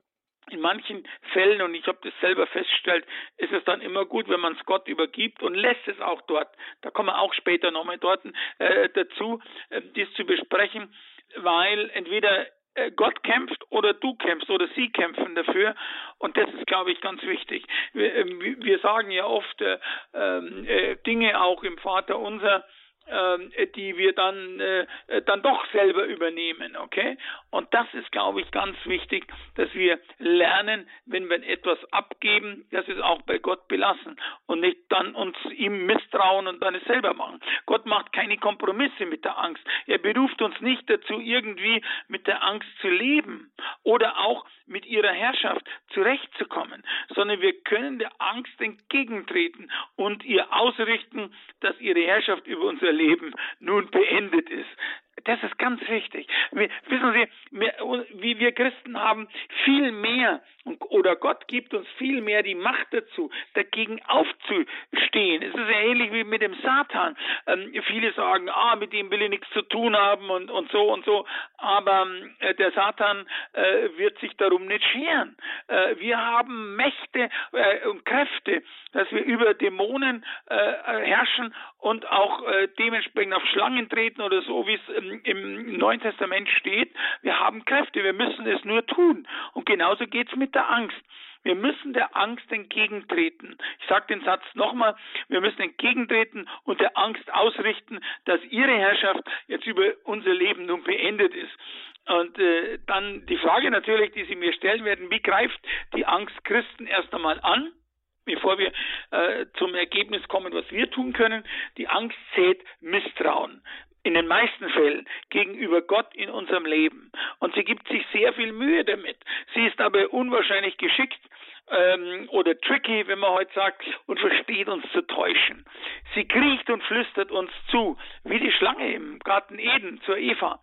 in manchen Fällen, und ich habe das selber festgestellt, ist es dann immer gut, wenn man es Gott übergibt und lässt es auch dort. Da kommen wir auch später nochmal dort äh, dazu, äh, dies zu besprechen weil entweder äh, Gott kämpft oder du kämpfst oder sie kämpfen dafür. Und das ist, glaube ich, ganz wichtig. Wir, ähm, wir sagen ja oft äh, äh, Dinge auch im Vater unser, ähm, die wir dann, äh, dann doch selber übernehmen, okay? Und das ist, glaube ich, ganz wichtig, dass wir lernen, wenn wir etwas abgeben, dass wir es auch bei Gott belassen und nicht dann uns ihm misstrauen und dann es selber machen. Gott macht keine Kompromisse mit der Angst. Er beruft uns nicht dazu, irgendwie mit der Angst zu leben oder auch mit ihrer Herrschaft zurechtzukommen, sondern wir können der Angst entgegentreten und ihr ausrichten, dass ihre Herrschaft über unser Leben nun beendet ist. Das ist ganz wichtig. Wir, wissen Sie, wir, wie wir Christen haben viel mehr oder Gott gibt uns viel mehr die Macht dazu, dagegen aufzustehen. Es ist ja ähnlich wie mit dem Satan. Ähm, viele sagen, ah, mit dem will ich nichts zu tun haben und, und so und so. Aber äh, der Satan äh, wird sich darum nicht scheren. Äh, wir haben Mächte äh, und Kräfte, dass wir über Dämonen äh, herrschen und auch äh, dementsprechend auf Schlangen treten oder so, wie es im Neuen Testament steht. Wir haben Kräfte, wir müssen es nur tun. Und genauso geht es mit der Angst. Wir müssen der Angst entgegentreten. Ich sage den Satz nochmal, wir müssen entgegentreten und der Angst ausrichten, dass ihre Herrschaft jetzt über unser Leben nun beendet ist. Und äh, dann die Frage natürlich, die Sie mir stellen werden, wie greift die Angst Christen erst einmal an? bevor wir äh, zum Ergebnis kommen, was wir tun können. Die Angst sät Misstrauen in den meisten Fällen gegenüber Gott in unserem Leben. Und sie gibt sich sehr viel Mühe damit. Sie ist aber unwahrscheinlich geschickt ähm, oder tricky, wenn man heute sagt, und versteht uns zu täuschen. Sie kriecht und flüstert uns zu, wie die Schlange im Garten Eden zur Eva.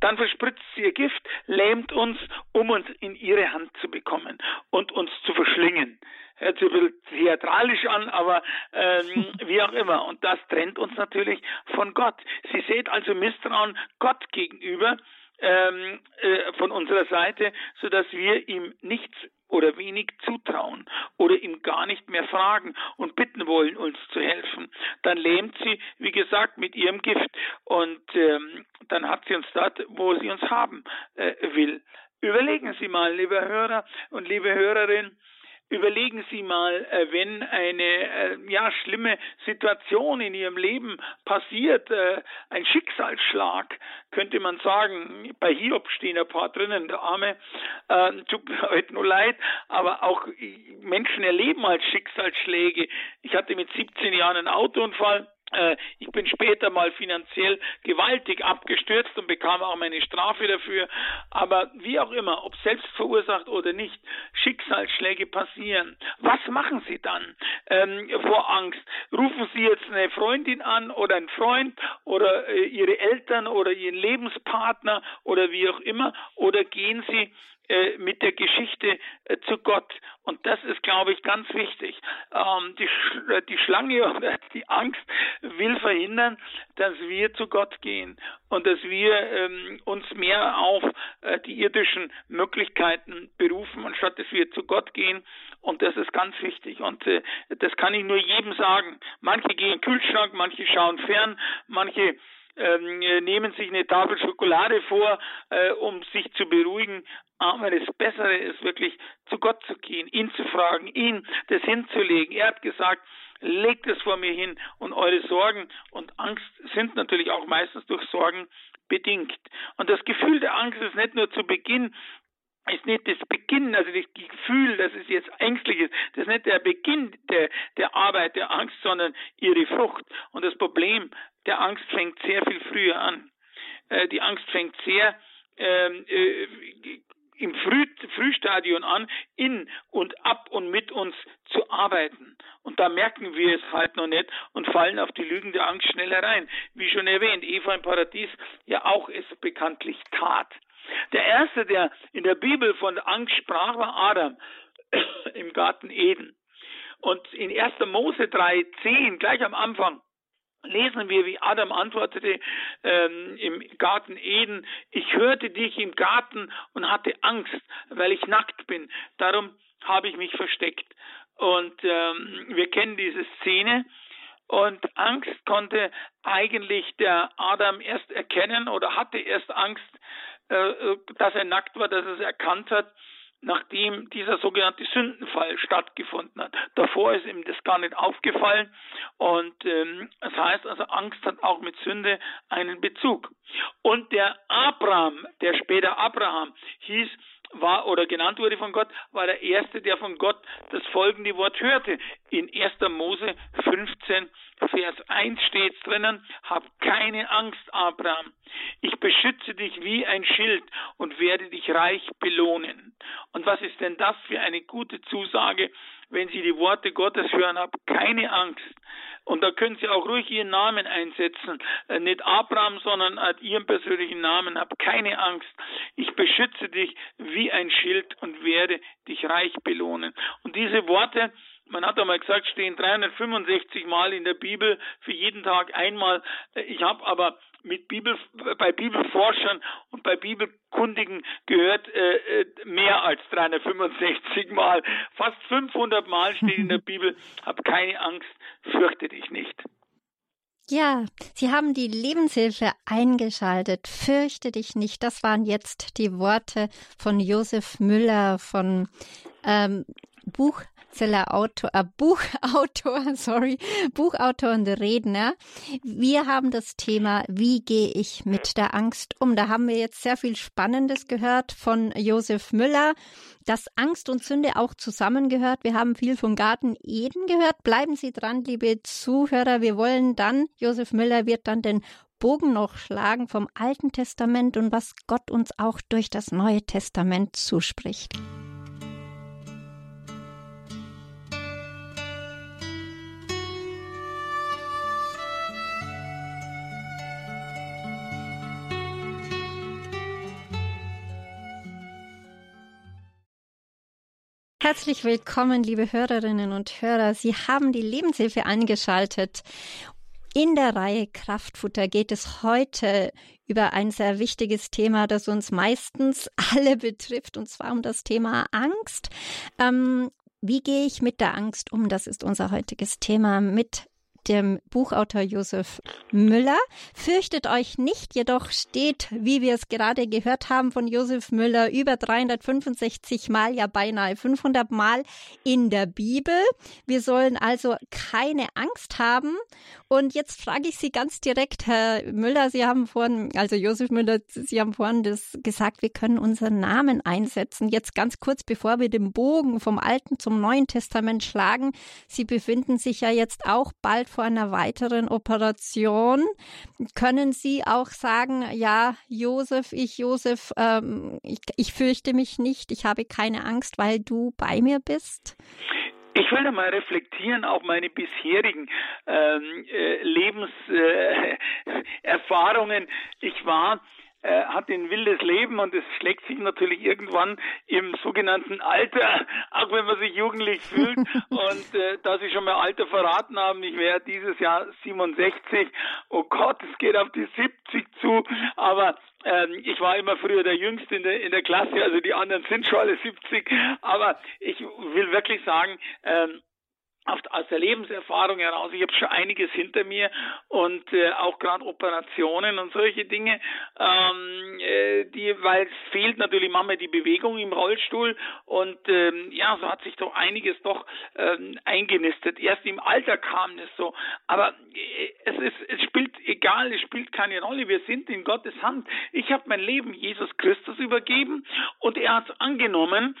Dann verspritzt sie ihr Gift, lähmt uns, um uns in ihre Hand zu bekommen und uns zu verschlingen hört sich ein bisschen theatralisch an, aber ähm, wie auch immer. Und das trennt uns natürlich von Gott. Sie seht also Misstrauen Gott gegenüber ähm, äh, von unserer Seite, so dass wir ihm nichts oder wenig zutrauen oder ihm gar nicht mehr fragen und bitten wollen, uns zu helfen. Dann lähmt sie, wie gesagt, mit ihrem Gift und ähm, dann hat sie uns dort, wo sie uns haben äh, will. Überlegen Sie mal, liebe Hörer und liebe Hörerinnen, Überlegen Sie mal, äh, wenn eine äh, ja schlimme Situation in Ihrem Leben passiert, äh, ein Schicksalsschlag, könnte man sagen. Bei Hiob stehen ein paar drinnen, der Arme. Tut mir heute nur leid, aber auch Menschen erleben halt Schicksalsschläge. Ich hatte mit 17 Jahren einen Autounfall ich bin später mal finanziell gewaltig abgestürzt und bekam auch meine Strafe dafür. Aber wie auch immer, ob selbst verursacht oder nicht, Schicksalsschläge passieren. Was machen Sie dann ähm, vor Angst? Rufen Sie jetzt eine Freundin an oder einen Freund oder äh, Ihre Eltern oder Ihren Lebenspartner oder wie auch immer? Oder gehen Sie äh, mit der Geschichte äh, zu Gott. Und das ist, glaube ich, ganz wichtig. Ähm, die, Sch äh, die Schlange oder die Angst will verhindern, dass wir zu Gott gehen und dass wir ähm, uns mehr auf äh, die irdischen Möglichkeiten berufen, anstatt dass wir zu Gott gehen. Und das ist ganz wichtig. Und äh, das kann ich nur jedem sagen. Manche gehen in den Kühlschrank, manche schauen fern, manche nehmen sich eine Tafel Schokolade vor, äh, um sich zu beruhigen. Aber das Bessere ist wirklich zu Gott zu gehen, ihn zu fragen, ihn das hinzulegen. Er hat gesagt, legt es vor mir hin und eure Sorgen und Angst sind natürlich auch meistens durch Sorgen bedingt. Und das Gefühl der Angst ist nicht nur zu Beginn ist nicht das Beginn, also das Gefühl, dass es jetzt ängstlich ist, das ist nicht der Beginn der, der Arbeit der Angst, sondern ihre Frucht. Und das Problem der Angst fängt sehr viel früher an. Äh, die Angst fängt sehr ähm, äh, im Früh, Frühstadion an, in und ab und mit uns zu arbeiten. Und da merken wir es halt noch nicht und fallen auf die Lügen der Angst schnell herein. Wie schon erwähnt, Eva im Paradies ja auch es bekanntlich tat. Der erste, der in der Bibel von Angst sprach, war Adam im Garten Eden. Und in 1. Mose 3,10, gleich am Anfang, lesen wir, wie Adam antwortete ähm, im Garten Eden, ich hörte dich im Garten und hatte Angst, weil ich nackt bin. Darum habe ich mich versteckt. Und ähm, wir kennen diese Szene. Und Angst konnte eigentlich der Adam erst erkennen oder hatte erst Angst, äh, dass er nackt war, dass er es erkannt hat, nachdem dieser sogenannte Sündenfall stattgefunden hat. Davor ist ihm das gar nicht aufgefallen und ähm, das heißt also, Angst hat auch mit Sünde einen Bezug. Und der Abraham, der später Abraham hieß, war oder genannt wurde von Gott, war der erste, der von Gott das folgende Wort hörte. In 1. Mose 15, Vers 1 steht drinnen, hab keine Angst, Abraham. Ich beschütze dich wie ein Schild und werde dich reich belohnen. Und was ist denn das für eine gute Zusage, wenn Sie die Worte Gottes hören, hab keine Angst. Und da können Sie auch ruhig Ihren Namen einsetzen. Äh, nicht Abraham, sondern Ihren persönlichen Namen. Hab keine Angst. Ich beschütze dich wie ein Schild und werde dich reich belohnen. Und diese Worte, man hat einmal gesagt, stehen 365 Mal in der Bibel, für jeden Tag einmal. Ich habe aber mit Bibel, bei Bibelforschern und bei Bibelkundigen gehört äh, äh mehr als 365 Mal. Fast 500 Mal steht in der Bibel, hab keine Angst, fürchte dich nicht. Ja, Sie haben die Lebenshilfe eingeschaltet. Fürchte dich nicht. Das waren jetzt die Worte von Josef Müller von ähm, Buch Bestseller-Autor, äh, Buchautor, sorry, Buchautor und Redner. Wir haben das Thema, wie gehe ich mit der Angst um? Da haben wir jetzt sehr viel Spannendes gehört von Josef Müller, dass Angst und Sünde auch zusammengehört. Wir haben viel vom Garten Eden gehört. Bleiben Sie dran, liebe Zuhörer. Wir wollen dann, Josef Müller wird dann den Bogen noch schlagen vom Alten Testament und was Gott uns auch durch das Neue Testament zuspricht. Herzlich willkommen, liebe Hörerinnen und Hörer. Sie haben die Lebenshilfe eingeschaltet. In der Reihe Kraftfutter geht es heute über ein sehr wichtiges Thema, das uns meistens alle betrifft, und zwar um das Thema Angst. Ähm, wie gehe ich mit der Angst um? Das ist unser heutiges Thema mit dem Buchautor Josef Müller. Fürchtet euch nicht, jedoch steht, wie wir es gerade gehört haben von Josef Müller, über 365 Mal, ja beinahe 500 Mal in der Bibel. Wir sollen also keine Angst haben. Und jetzt frage ich Sie ganz direkt, Herr Müller, Sie haben vorhin, also Josef Müller, Sie haben vorhin das gesagt, wir können unseren Namen einsetzen. Jetzt ganz kurz, bevor wir den Bogen vom Alten zum Neuen Testament schlagen. Sie befinden sich ja jetzt auch bald vor einer weiteren Operation. Können Sie auch sagen, ja, Josef, ich, Josef, ähm, ich, ich fürchte mich nicht, ich habe keine Angst, weil du bei mir bist? Ich will da mal reflektieren auf meine bisherigen ähm, äh, Lebenserfahrungen. Äh, ich war äh, hat ein wildes Leben und es schlägt sich natürlich irgendwann im sogenannten Alter, auch wenn man sich jugendlich fühlt. und äh, da Sie schon mal Alter verraten haben, ich wäre dieses Jahr 67. Oh Gott, es geht auf die 70 zu, aber ähm, ich war immer früher der Jüngste in der, in der Klasse, also die anderen sind schon alle 70. Aber ich will wirklich sagen, ähm, aus der Lebenserfahrung heraus, ich habe schon einiges hinter mir und äh, auch gerade Operationen und solche Dinge, ähm, äh, die, weil es fehlt natürlich manchmal die Bewegung im Rollstuhl und ähm, ja, so hat sich doch einiges doch ähm, eingenistet. Erst im Alter kam es so, aber äh, es ist, es spielt egal, es spielt keine Rolle. Wir sind in Gottes Hand. Ich habe mein Leben Jesus Christus übergeben und er hat es angenommen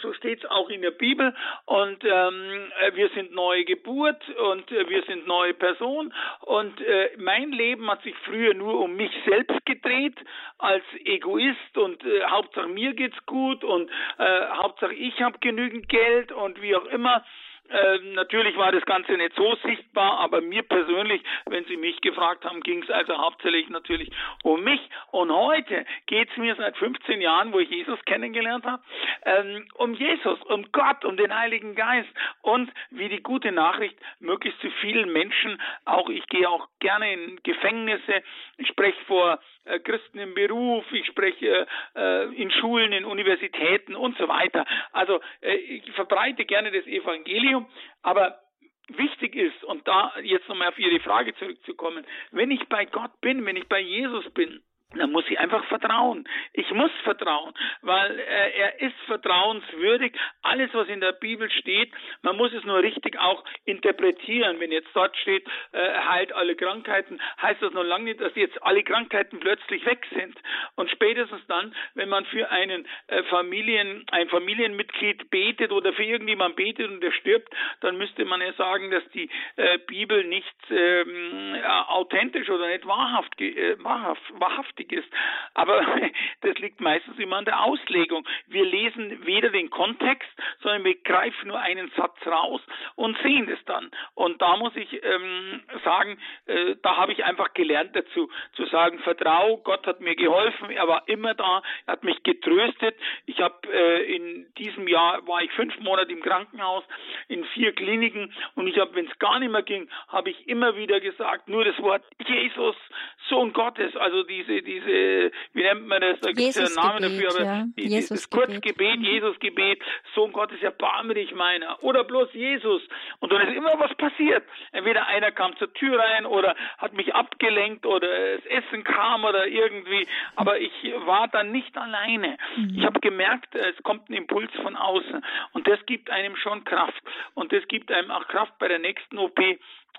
so steht es auch in der Bibel. Und ähm, äh, wir sind neue Geburt und äh, wir sind neue Person. Und äh, mein Leben hat sich früher nur um mich selbst gedreht als Egoist und äh, Hauptsache mir geht's gut und äh, Hauptsache ich habe genügend Geld und wie auch immer. Ähm, natürlich war das Ganze nicht so sichtbar, aber mir persönlich, wenn Sie mich gefragt haben, ging es also hauptsächlich natürlich um mich. Und heute geht es mir seit 15 Jahren, wo ich Jesus kennengelernt habe, ähm, um Jesus, um Gott, um den Heiligen Geist und wie die gute Nachricht möglichst zu vielen Menschen, auch ich gehe auch gerne in Gefängnisse, ich spreche vor Christen im Beruf, ich spreche äh, in Schulen, in Universitäten und so weiter. Also äh, ich verbreite gerne das Evangelium, aber wichtig ist, und da jetzt nochmal auf Ihre Frage zurückzukommen, wenn ich bei Gott bin, wenn ich bei Jesus bin, da muss ich einfach vertrauen. Ich muss vertrauen, weil äh, er ist vertrauenswürdig. Alles, was in der Bibel steht, man muss es nur richtig auch interpretieren. Wenn jetzt dort steht, äh, heilt alle Krankheiten, heißt das noch lange nicht, dass jetzt alle Krankheiten plötzlich weg sind. Und spätestens dann, wenn man für einen äh, Familien, ein Familienmitglied betet oder für irgendjemand betet und der stirbt, dann müsste man ja sagen, dass die äh, Bibel nicht ähm, authentisch oder nicht wahrhaft, äh, wahrhaft, wahrhaft wichtig ist. Aber das liegt meistens immer an der Auslegung. Wir lesen weder den Kontext, sondern wir greifen nur einen Satz raus und sehen es dann. Und da muss ich ähm, sagen, äh, da habe ich einfach gelernt dazu, zu sagen, vertrau, Gott hat mir geholfen, er war immer da, er hat mich getröstet. Ich habe äh, in diesem Jahr war ich fünf Monate im Krankenhaus, in vier Kliniken und ich habe, wenn es gar nicht mehr ging, habe ich immer wieder gesagt, nur das Wort Jesus, Sohn Gottes, also diese, diese, wie nennt man das? Da gibt es ja einen Namen dafür, aber ja. die, das Kurzgebet. Jesus-Gebet, Sohn Gottes, erbarme dich meiner. Oder bloß Jesus. Und dann ist immer was passiert. Entweder einer kam zur Tür rein oder hat mich abgelenkt oder das Essen kam oder irgendwie. Aber ich war dann nicht alleine. Mhm. Ich habe gemerkt, es kommt ein Impuls von außen. Und das gibt einem schon Kraft. Und das gibt einem auch Kraft bei der nächsten OP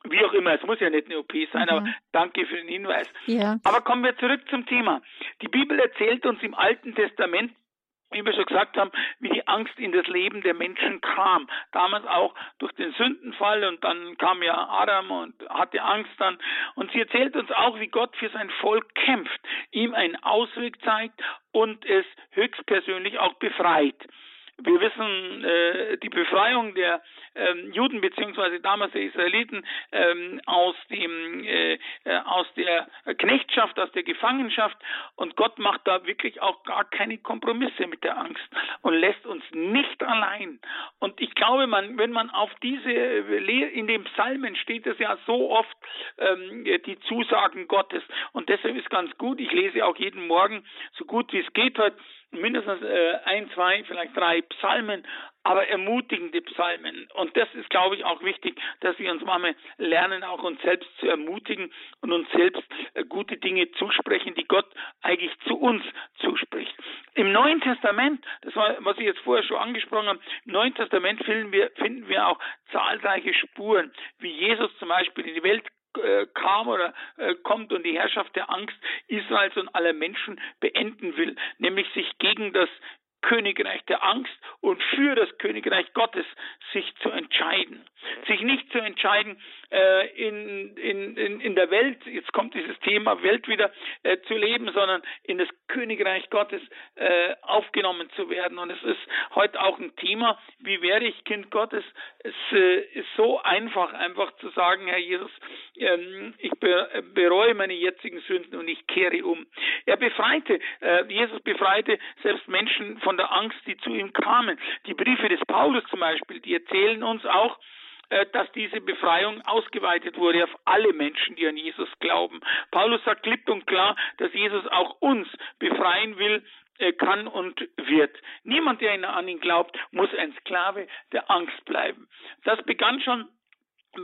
wie auch immer, es muss ja nicht eine OP sein, mhm. aber danke für den Hinweis. Ja. Aber kommen wir zurück zum Thema. Die Bibel erzählt uns im Alten Testament, wie wir schon gesagt haben, wie die Angst in das Leben der Menschen kam. Damals auch durch den Sündenfall und dann kam ja Adam und hatte Angst dann. Und sie erzählt uns auch, wie Gott für sein Volk kämpft, ihm einen Ausweg zeigt und es höchstpersönlich auch befreit. Wir wissen, äh, die Befreiung der ähm, Juden beziehungsweise damals der Israeliten ähm, aus dem äh, äh, aus der Knechtschaft, aus der Gefangenschaft und Gott macht da wirklich auch gar keine Kompromisse mit der Angst und lässt uns nicht allein. Und ich glaube, man, wenn man auf diese in den Psalmen steht es ja so oft ähm, die Zusagen Gottes und deshalb ist ganz gut. Ich lese auch jeden Morgen so gut wie es geht heute mindestens äh, ein, zwei, vielleicht drei Psalmen, aber ermutigende Psalmen. Und das ist, glaube ich, auch wichtig, dass wir uns manchmal lernen, auch uns selbst zu ermutigen und uns selbst äh, gute Dinge zusprechen, die Gott eigentlich zu uns zuspricht. Im Neuen Testament, das war, was ich jetzt vorher schon angesprochen habe, im Neuen Testament finden wir, finden wir auch zahlreiche Spuren, wie Jesus zum Beispiel in die Welt kam oder äh, kommt und die Herrschaft der Angst Israels und aller Menschen beenden will, nämlich sich gegen das Königreich der Angst und für das Königreich Gottes sich zu entscheiden. Sich nicht zu entscheiden äh, in, in, in, in der Welt, jetzt kommt dieses Thema Welt wieder äh, zu leben, sondern in das Königreich Gottes äh, aufgenommen zu werden. Und es ist heute auch ein Thema, wie werde ich Kind Gottes? Es äh, ist so einfach, einfach zu sagen, Herr Jesus, ähm, ich bereue meine jetzigen Sünden und ich kehre um. Er befreite, äh, Jesus befreite selbst Menschen von der Angst, die zu ihm kamen. Die Briefe des Paulus zum Beispiel, die erzählen uns auch, dass diese Befreiung ausgeweitet wurde auf alle Menschen, die an Jesus glauben. Paulus sagt klipp und klar, dass Jesus auch uns befreien will äh, kann und wird. Niemand, der an ihn glaubt, muss ein Sklave der Angst bleiben. Das begann schon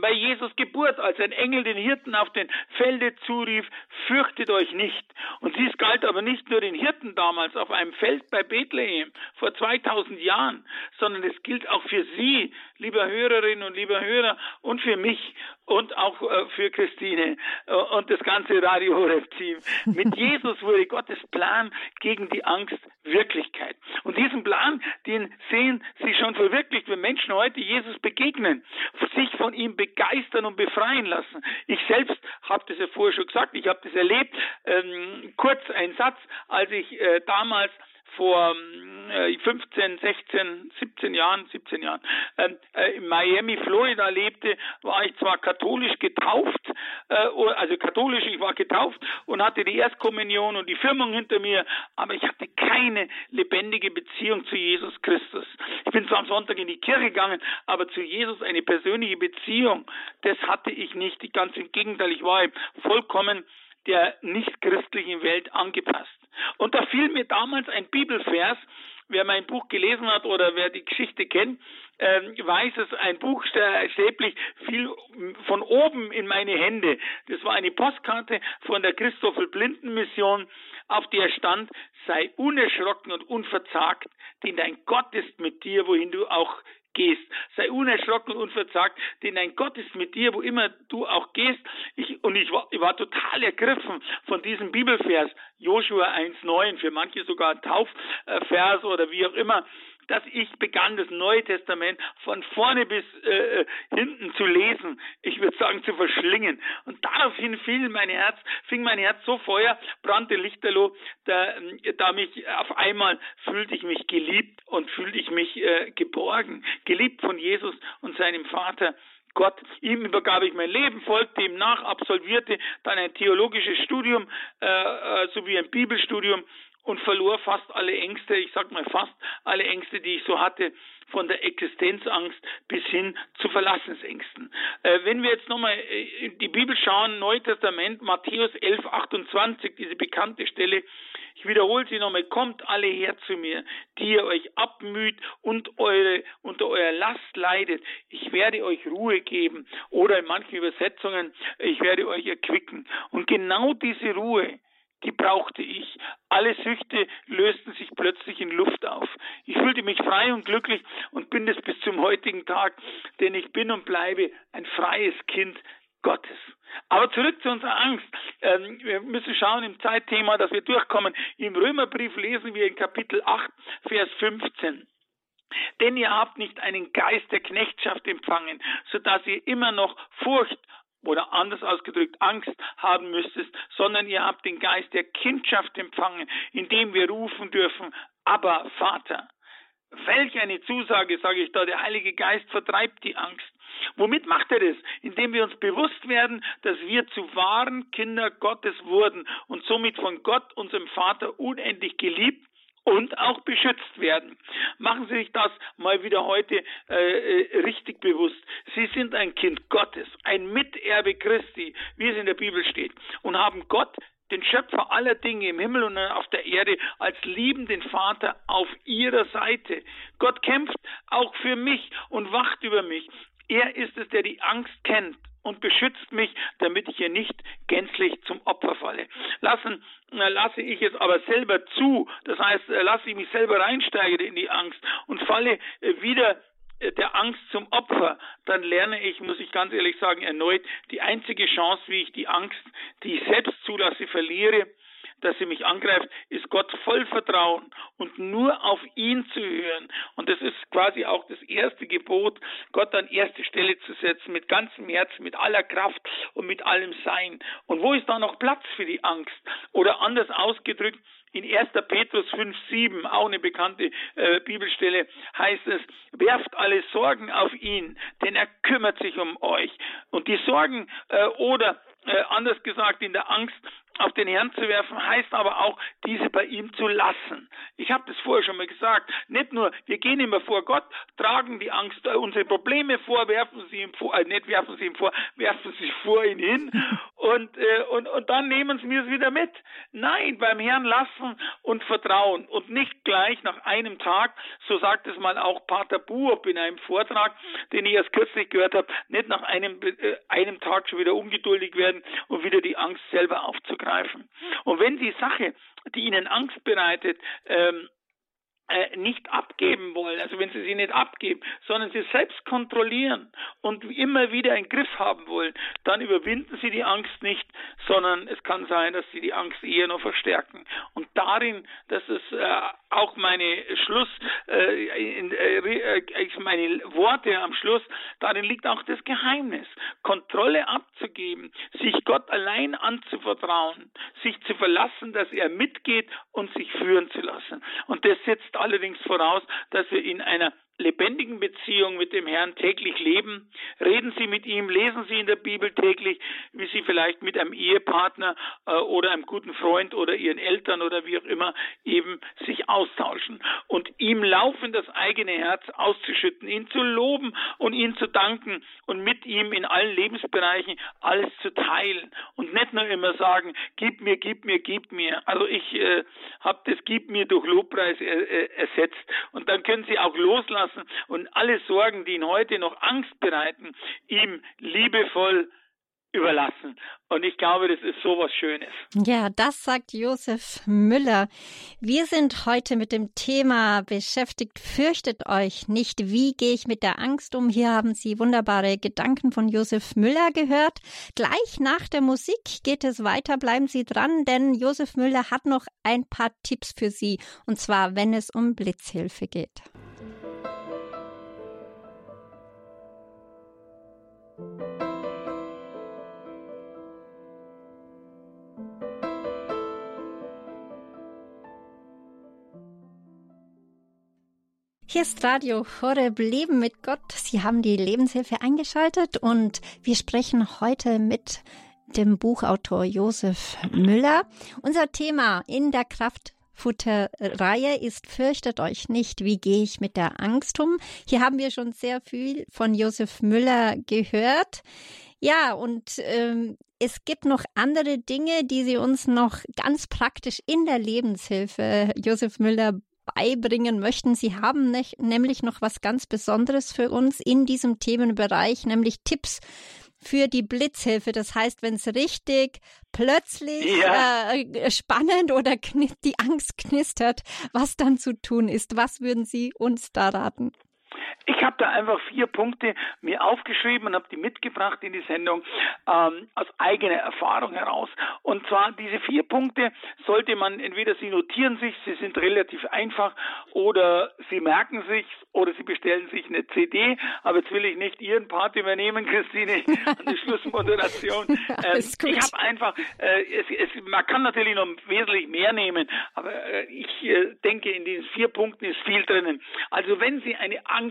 bei Jesus Geburt, als ein Engel den Hirten auf den Felde zurief, fürchtet euch nicht. Und dies galt aber nicht nur den Hirten damals auf einem Feld bei Bethlehem vor 2000 Jahren, sondern es gilt auch für Sie, lieber Hörerinnen und lieber Hörer, und für mich und auch äh, für Christine äh, und das ganze Radio Horeb Team. Mit Jesus wurde Gottes Plan gegen die Angst Wirklichkeit. Und diesen Plan, den sehen Sie schon verwirklicht, wenn Menschen heute Jesus begegnen, sich von ihm begeistern und befreien lassen. Ich selbst habe das ja vorher schon gesagt, ich habe das erlebt. Ähm, kurz ein Satz, als ich äh, damals vor äh, 15, 16, 17 Jahren, 17 Jahren ähm, äh, in Miami, Florida lebte, war ich zwar katholisch getauft, äh, also katholisch, ich war getauft und hatte die Erstkommunion und die Firmung hinter mir, aber ich hatte keine lebendige Beziehung zu Jesus Christus. Ich bin zwar am Sonntag in die Kirche gegangen, aber zu Jesus eine persönliche Beziehung, das hatte ich nicht. Ganz im Gegenteil, ich war vollkommen der nichtchristlichen Welt angepasst. Und da fiel mir damals ein Bibelvers, wer mein Buch gelesen hat oder wer die Geschichte kennt, äh, weiß es, ein buchstäblich fiel von oben in meine Hände. Das war eine Postkarte von der Christoffel Blinden Mission, auf der stand, sei unerschrocken und unverzagt, denn dein Gott ist mit dir, wohin du auch gehst. Sei unerschrocken und unverzagt, denn dein Gott ist mit dir, wo immer du auch gehst. Ich, und ich war, ich war total ergriffen von diesem Bibelvers, Joshua 1,9, für manche sogar ein Taufvers oder wie auch immer dass ich begann, das Neue Testament von vorne bis äh, hinten zu lesen. Ich würde sagen, zu verschlingen. Und daraufhin fiel mein Herz, fing mein Herz so Feuer, brannte Lichterloh, da, da mich auf einmal fühlte ich mich geliebt und fühlte ich mich äh, geborgen, geliebt von Jesus und seinem Vater. Gott. Ihm übergab ich mein Leben, folgte ihm nach, absolvierte dann ein theologisches Studium äh, äh sowie ein Bibelstudium und verlor fast alle Ängste, ich sag mal fast alle Ängste, die ich so hatte, von der Existenzangst bis hin zu Verlassensängsten. Äh, wenn wir jetzt nochmal äh, in die Bibel schauen, Neues Testament, Matthäus 11, 28, diese bekannte Stelle, ich wiederhole sie nochmal, kommt alle her zu mir, die ihr euch abmüht und eure, unter eurer Last leidet. Ich werde euch Ruhe geben. Oder in manchen Übersetzungen, ich werde euch erquicken. Und genau diese Ruhe, die brauchte ich. Alle Süchte lösten sich plötzlich in Luft auf. Ich fühlte mich frei und glücklich und bin es bis zum heutigen Tag, denn ich bin und bleibe ein freies Kind Gottes. Aber zurück zu unserer Angst. Ähm, wir müssen schauen im Zeitthema, dass wir durchkommen. Im Römerbrief lesen wir in Kapitel 8, Vers 15. Denn ihr habt nicht einen Geist der Knechtschaft empfangen, so dass ihr immer noch Furcht oder anders ausgedrückt Angst haben müsstest, sondern ihr habt den Geist der Kindschaft empfangen, indem wir rufen dürfen, aber Vater. Welch eine Zusage, sage ich da, der Heilige Geist vertreibt die Angst. Womit macht er das? Indem wir uns bewusst werden, dass wir zu wahren Kinder Gottes wurden und somit von Gott, unserem Vater, unendlich geliebt und auch beschützt werden. Machen Sie sich das mal wieder heute äh, äh, richtig bewusst. Sie sind ein Kind Gottes, ein Miterbe Christi, wie es in der Bibel steht, und haben Gott den Schöpfer aller Dinge im Himmel und auf der Erde als liebenden Vater auf ihrer Seite. Gott kämpft auch für mich und wacht über mich. Er ist es, der die Angst kennt und beschützt mich, damit ich ihr nicht gänzlich zum Opfer falle. Lassen, äh, lasse ich es aber selber zu, das heißt, äh, lasse ich mich selber reinsteigen in die Angst und falle äh, wieder der Angst zum Opfer, dann lerne ich, muss ich ganz ehrlich sagen, erneut die einzige Chance, wie ich die Angst, die ich selbst zulasse, verliere, dass sie mich angreift, ist Gott voll Vertrauen und nur auf ihn zu hören. Und das ist quasi auch das erste Gebot, Gott an erste Stelle zu setzen, mit ganzem Herzen, mit aller Kraft und mit allem Sein. Und wo ist da noch Platz für die Angst? Oder anders ausgedrückt, in 1. Petrus 5, 7, auch eine bekannte äh, Bibelstelle, heißt es, werft alle Sorgen auf ihn, denn er kümmert sich um euch. Und die Sorgen äh, oder äh, anders gesagt in der Angst auf den Herrn zu werfen, heißt aber auch, diese bei ihm zu lassen. Ich habe das vorher schon mal gesagt. Nicht nur, wir gehen immer vor Gott, tragen die Angst, äh, unsere Probleme vor, werfen sie ihm vor, äh, nicht werfen sie ihm vor, werfen sie vor ihn hin und, äh, und, und dann nehmen sie mir es wieder mit. Nein, beim Herrn lassen und vertrauen und nicht gleich nach einem Tag, so sagt es mal auch Pater Buob in einem Vortrag, den ich erst kürzlich gehört habe, nicht nach einem, äh, einem Tag schon wieder ungeduldig werden und wieder die Angst selber aufzugreifen greifen. Und wenn die Sache, die ihnen Angst bereitet, ähm, äh, nicht abgeben wollen, also wenn sie sie nicht abgeben, sondern sie selbst kontrollieren und immer wieder einen Griff haben wollen, dann überwinden sie die Angst nicht, sondern es kann sein, dass sie die Angst eher noch verstärken. Und darin, das ist auch meine Schluss, äh, in, äh, äh meine Worte am Schluss, darin liegt auch das Geheimnis, Kontrolle abzugeben, sich Gott allein anzuvertrauen, sich zu verlassen, dass er mitgeht und sich führen zu lassen. Und das setzt setzt allerdings voraus, dass wir in einer lebendigen Beziehung mit dem Herrn täglich leben. Reden Sie mit ihm, lesen Sie in der Bibel täglich, wie Sie vielleicht mit einem Ehepartner äh, oder einem guten Freund oder Ihren Eltern oder wie auch immer eben sich austauschen und ihm laufend das eigene Herz auszuschütten, ihn zu loben und ihn zu danken und mit ihm in allen Lebensbereichen alles zu teilen und nicht nur immer sagen, gib mir, gib mir, gib mir. Also ich äh, habe das gib mir durch Lobpreis er, äh, ersetzt und dann können Sie auch loslassen lassen und alle Sorgen, die ihn heute noch Angst bereiten, ihm liebevoll überlassen. Und ich glaube, das ist so was Schönes. Ja, das sagt Josef Müller. Wir sind heute mit dem Thema beschäftigt. Fürchtet euch nicht. Wie gehe ich mit der Angst um? Hier haben Sie wunderbare Gedanken von Josef Müller gehört. Gleich nach der Musik geht es weiter. Bleiben Sie dran, denn Josef Müller hat noch ein paar Tipps für Sie. Und zwar, wenn es um Blitzhilfe geht. Hier ist Radio Horeb Leben mit Gott. Sie haben die Lebenshilfe eingeschaltet und wir sprechen heute mit dem Buchautor Josef Müller. Unser Thema in der Kraftfutterreihe ist Fürchtet euch nicht, wie gehe ich mit der Angst um? Hier haben wir schon sehr viel von Josef Müller gehört. Ja, und ähm, es gibt noch andere Dinge, die Sie uns noch ganz praktisch in der Lebenshilfe, Josef Müller, beibringen möchten. Sie haben ne nämlich noch was ganz Besonderes für uns in diesem Themenbereich, nämlich Tipps für die Blitzhilfe. Das heißt, wenn es richtig plötzlich ja. äh, spannend oder die Angst knistert, was dann zu tun ist. Was würden Sie uns da raten? Ich habe da einfach vier Punkte mir aufgeschrieben und habe die mitgebracht in die Sendung ähm, aus eigener Erfahrung heraus. Und zwar diese vier Punkte sollte man entweder Sie notieren sich, sie sind relativ einfach, oder Sie merken sich oder Sie bestellen sich eine CD. Aber jetzt will ich nicht Ihren Part übernehmen, Christine, an der Schlussmoderation. Ähm, ich habe einfach, äh, es, es, man kann natürlich noch wesentlich mehr nehmen, aber äh, ich äh, denke, in diesen vier Punkten ist viel drinnen. Also wenn Sie eine Angst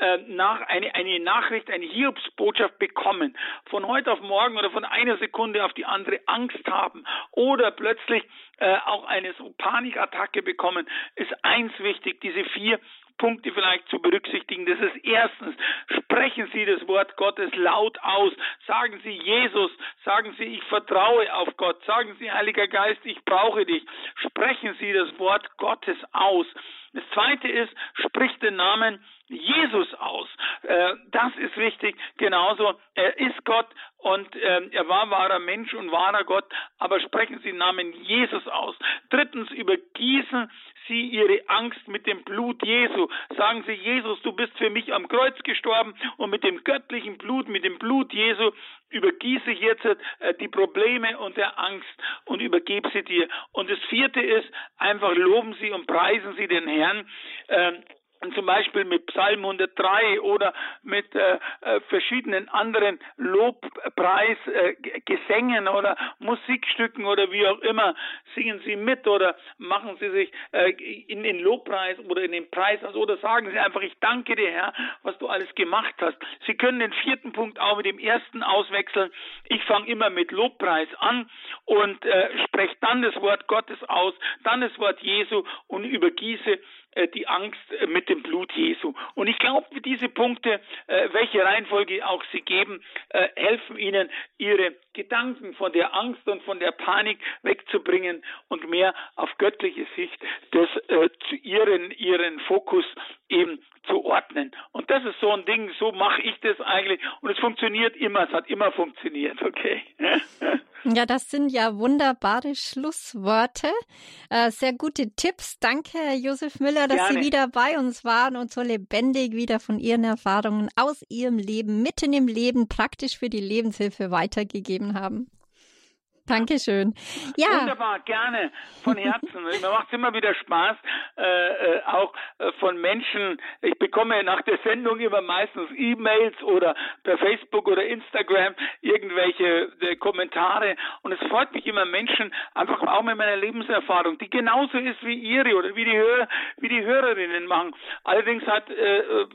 äh, nach eine, eine Nachricht, eine Hiobsbotschaft bekommen, von heute auf morgen oder von einer Sekunde auf die andere Angst haben oder plötzlich äh, auch eine so Panikattacke bekommen, ist eins wichtig, diese vier Punkte vielleicht zu berücksichtigen. Das ist erstens, sprechen Sie das Wort Gottes laut aus. Sagen Sie Jesus, sagen Sie, ich vertraue auf Gott. Sagen Sie, Heiliger Geist, ich brauche dich. Sprechen Sie das Wort Gottes aus. Das zweite ist, sprich den Namen Jesus aus. Äh, das ist wichtig. Genauso, er ist Gott und ähm, er war wahrer Mensch und wahrer Gott, aber sprechen Sie den Namen Jesus aus. Drittens, übergießen Sie Ihre Angst mit dem Blut Jesu. Sagen Sie, Jesus, du bist für mich am Kreuz gestorben und mit dem göttlichen Blut, mit dem Blut Jesu übergieße ich jetzt äh, die Probleme und der Angst und übergebe sie dir. Und das vierte ist, einfach loben Sie und preisen Sie den Herrn. Äh, zum Beispiel mit Psalm 103 oder mit äh, äh, verschiedenen anderen Lobpreisgesängen äh, oder Musikstücken oder wie auch immer, singen Sie mit oder machen Sie sich äh, in den Lobpreis oder in den Preis also, oder sagen Sie einfach, ich danke dir Herr, was du alles gemacht hast. Sie können den vierten Punkt auch mit dem ersten auswechseln. Ich fange immer mit Lobpreis an und äh, spreche dann das Wort Gottes aus, dann das Wort Jesu und übergieße die Angst äh, mit dem Blut Jesu. Und ich glaube, diese Punkte, äh, welche Reihenfolge auch sie geben, helfen ihnen, ihre Gedanken von der Angst und von der Panik wegzubringen und mehr auf göttliche Sicht das zu ihren ihren Fokus eben zu ordnen. Und das ist so ein Ding, so mache ich das eigentlich und es funktioniert immer, es hat immer funktioniert, okay? Ja, das sind ja wunderbare Schlussworte. Äh, sehr gute Tipps. Danke, Herr Josef Müller, dass Gerne. Sie wieder bei uns waren und so lebendig wieder von Ihren Erfahrungen aus Ihrem Leben, mitten im Leben, praktisch für die Lebenshilfe weitergegeben haben. Dankeschön. Ja. Wunderbar, gerne, von Herzen. Mir macht es immer wieder Spaß, äh, äh, auch äh, von Menschen. Ich bekomme nach der Sendung immer meistens E-Mails oder per Facebook oder Instagram irgendwelche äh, Kommentare. Und es freut mich immer Menschen, einfach auch mit meiner Lebenserfahrung, die genauso ist wie ihre oder wie die, Hörer, wie die Hörerinnen machen. Allerdings hat äh, äh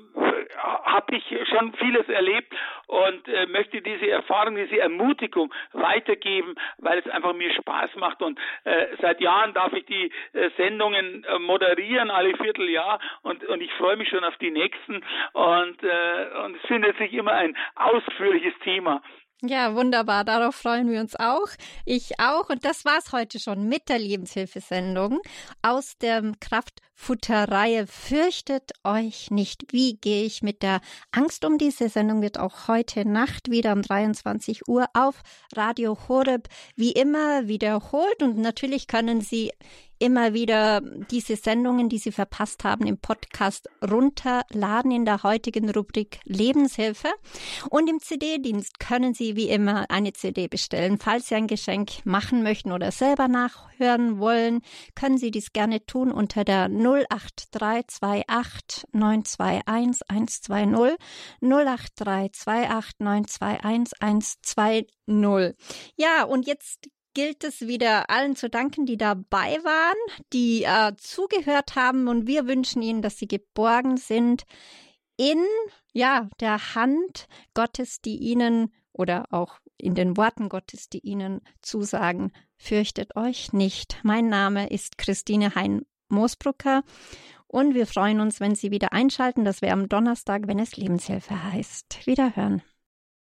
habe ich schon vieles erlebt und äh, möchte diese Erfahrung, diese Ermutigung weitergeben, weil es einfach mir Spaß macht. Und äh, seit Jahren darf ich die äh, Sendungen äh, moderieren, alle Vierteljahr. Und, und ich freue mich schon auf die nächsten. Und, äh, und es findet sich immer ein ausführliches Thema. Ja, wunderbar. Darauf freuen wir uns auch. Ich auch. Und das war's heute schon mit der Lebenshilfesendung aus der Kraftfutterreihe. Fürchtet euch nicht. Wie gehe ich mit der Angst um? Diese Sendung wird auch heute Nacht wieder um 23 Uhr auf Radio Horeb wie immer wiederholt. Und natürlich können Sie immer wieder diese Sendungen, die Sie verpasst haben, im Podcast runterladen in der heutigen Rubrik Lebenshilfe. Und im CD-Dienst können Sie wie immer eine CD bestellen. Falls Sie ein Geschenk machen möchten oder selber nachhören wollen, können Sie dies gerne tun unter der 08328 921 120 08328 921 120. Ja, und jetzt gilt es wieder allen zu danken, die dabei waren, die äh, zugehört haben und wir wünschen ihnen, dass sie geborgen sind in ja der Hand Gottes, die ihnen oder auch in den Worten Gottes, die ihnen zusagen, fürchtet euch nicht. Mein Name ist Christine Hein Moosbrucker und wir freuen uns, wenn Sie wieder einschalten. Das wäre am Donnerstag, wenn es Lebenshilfe heißt. Wiederhören.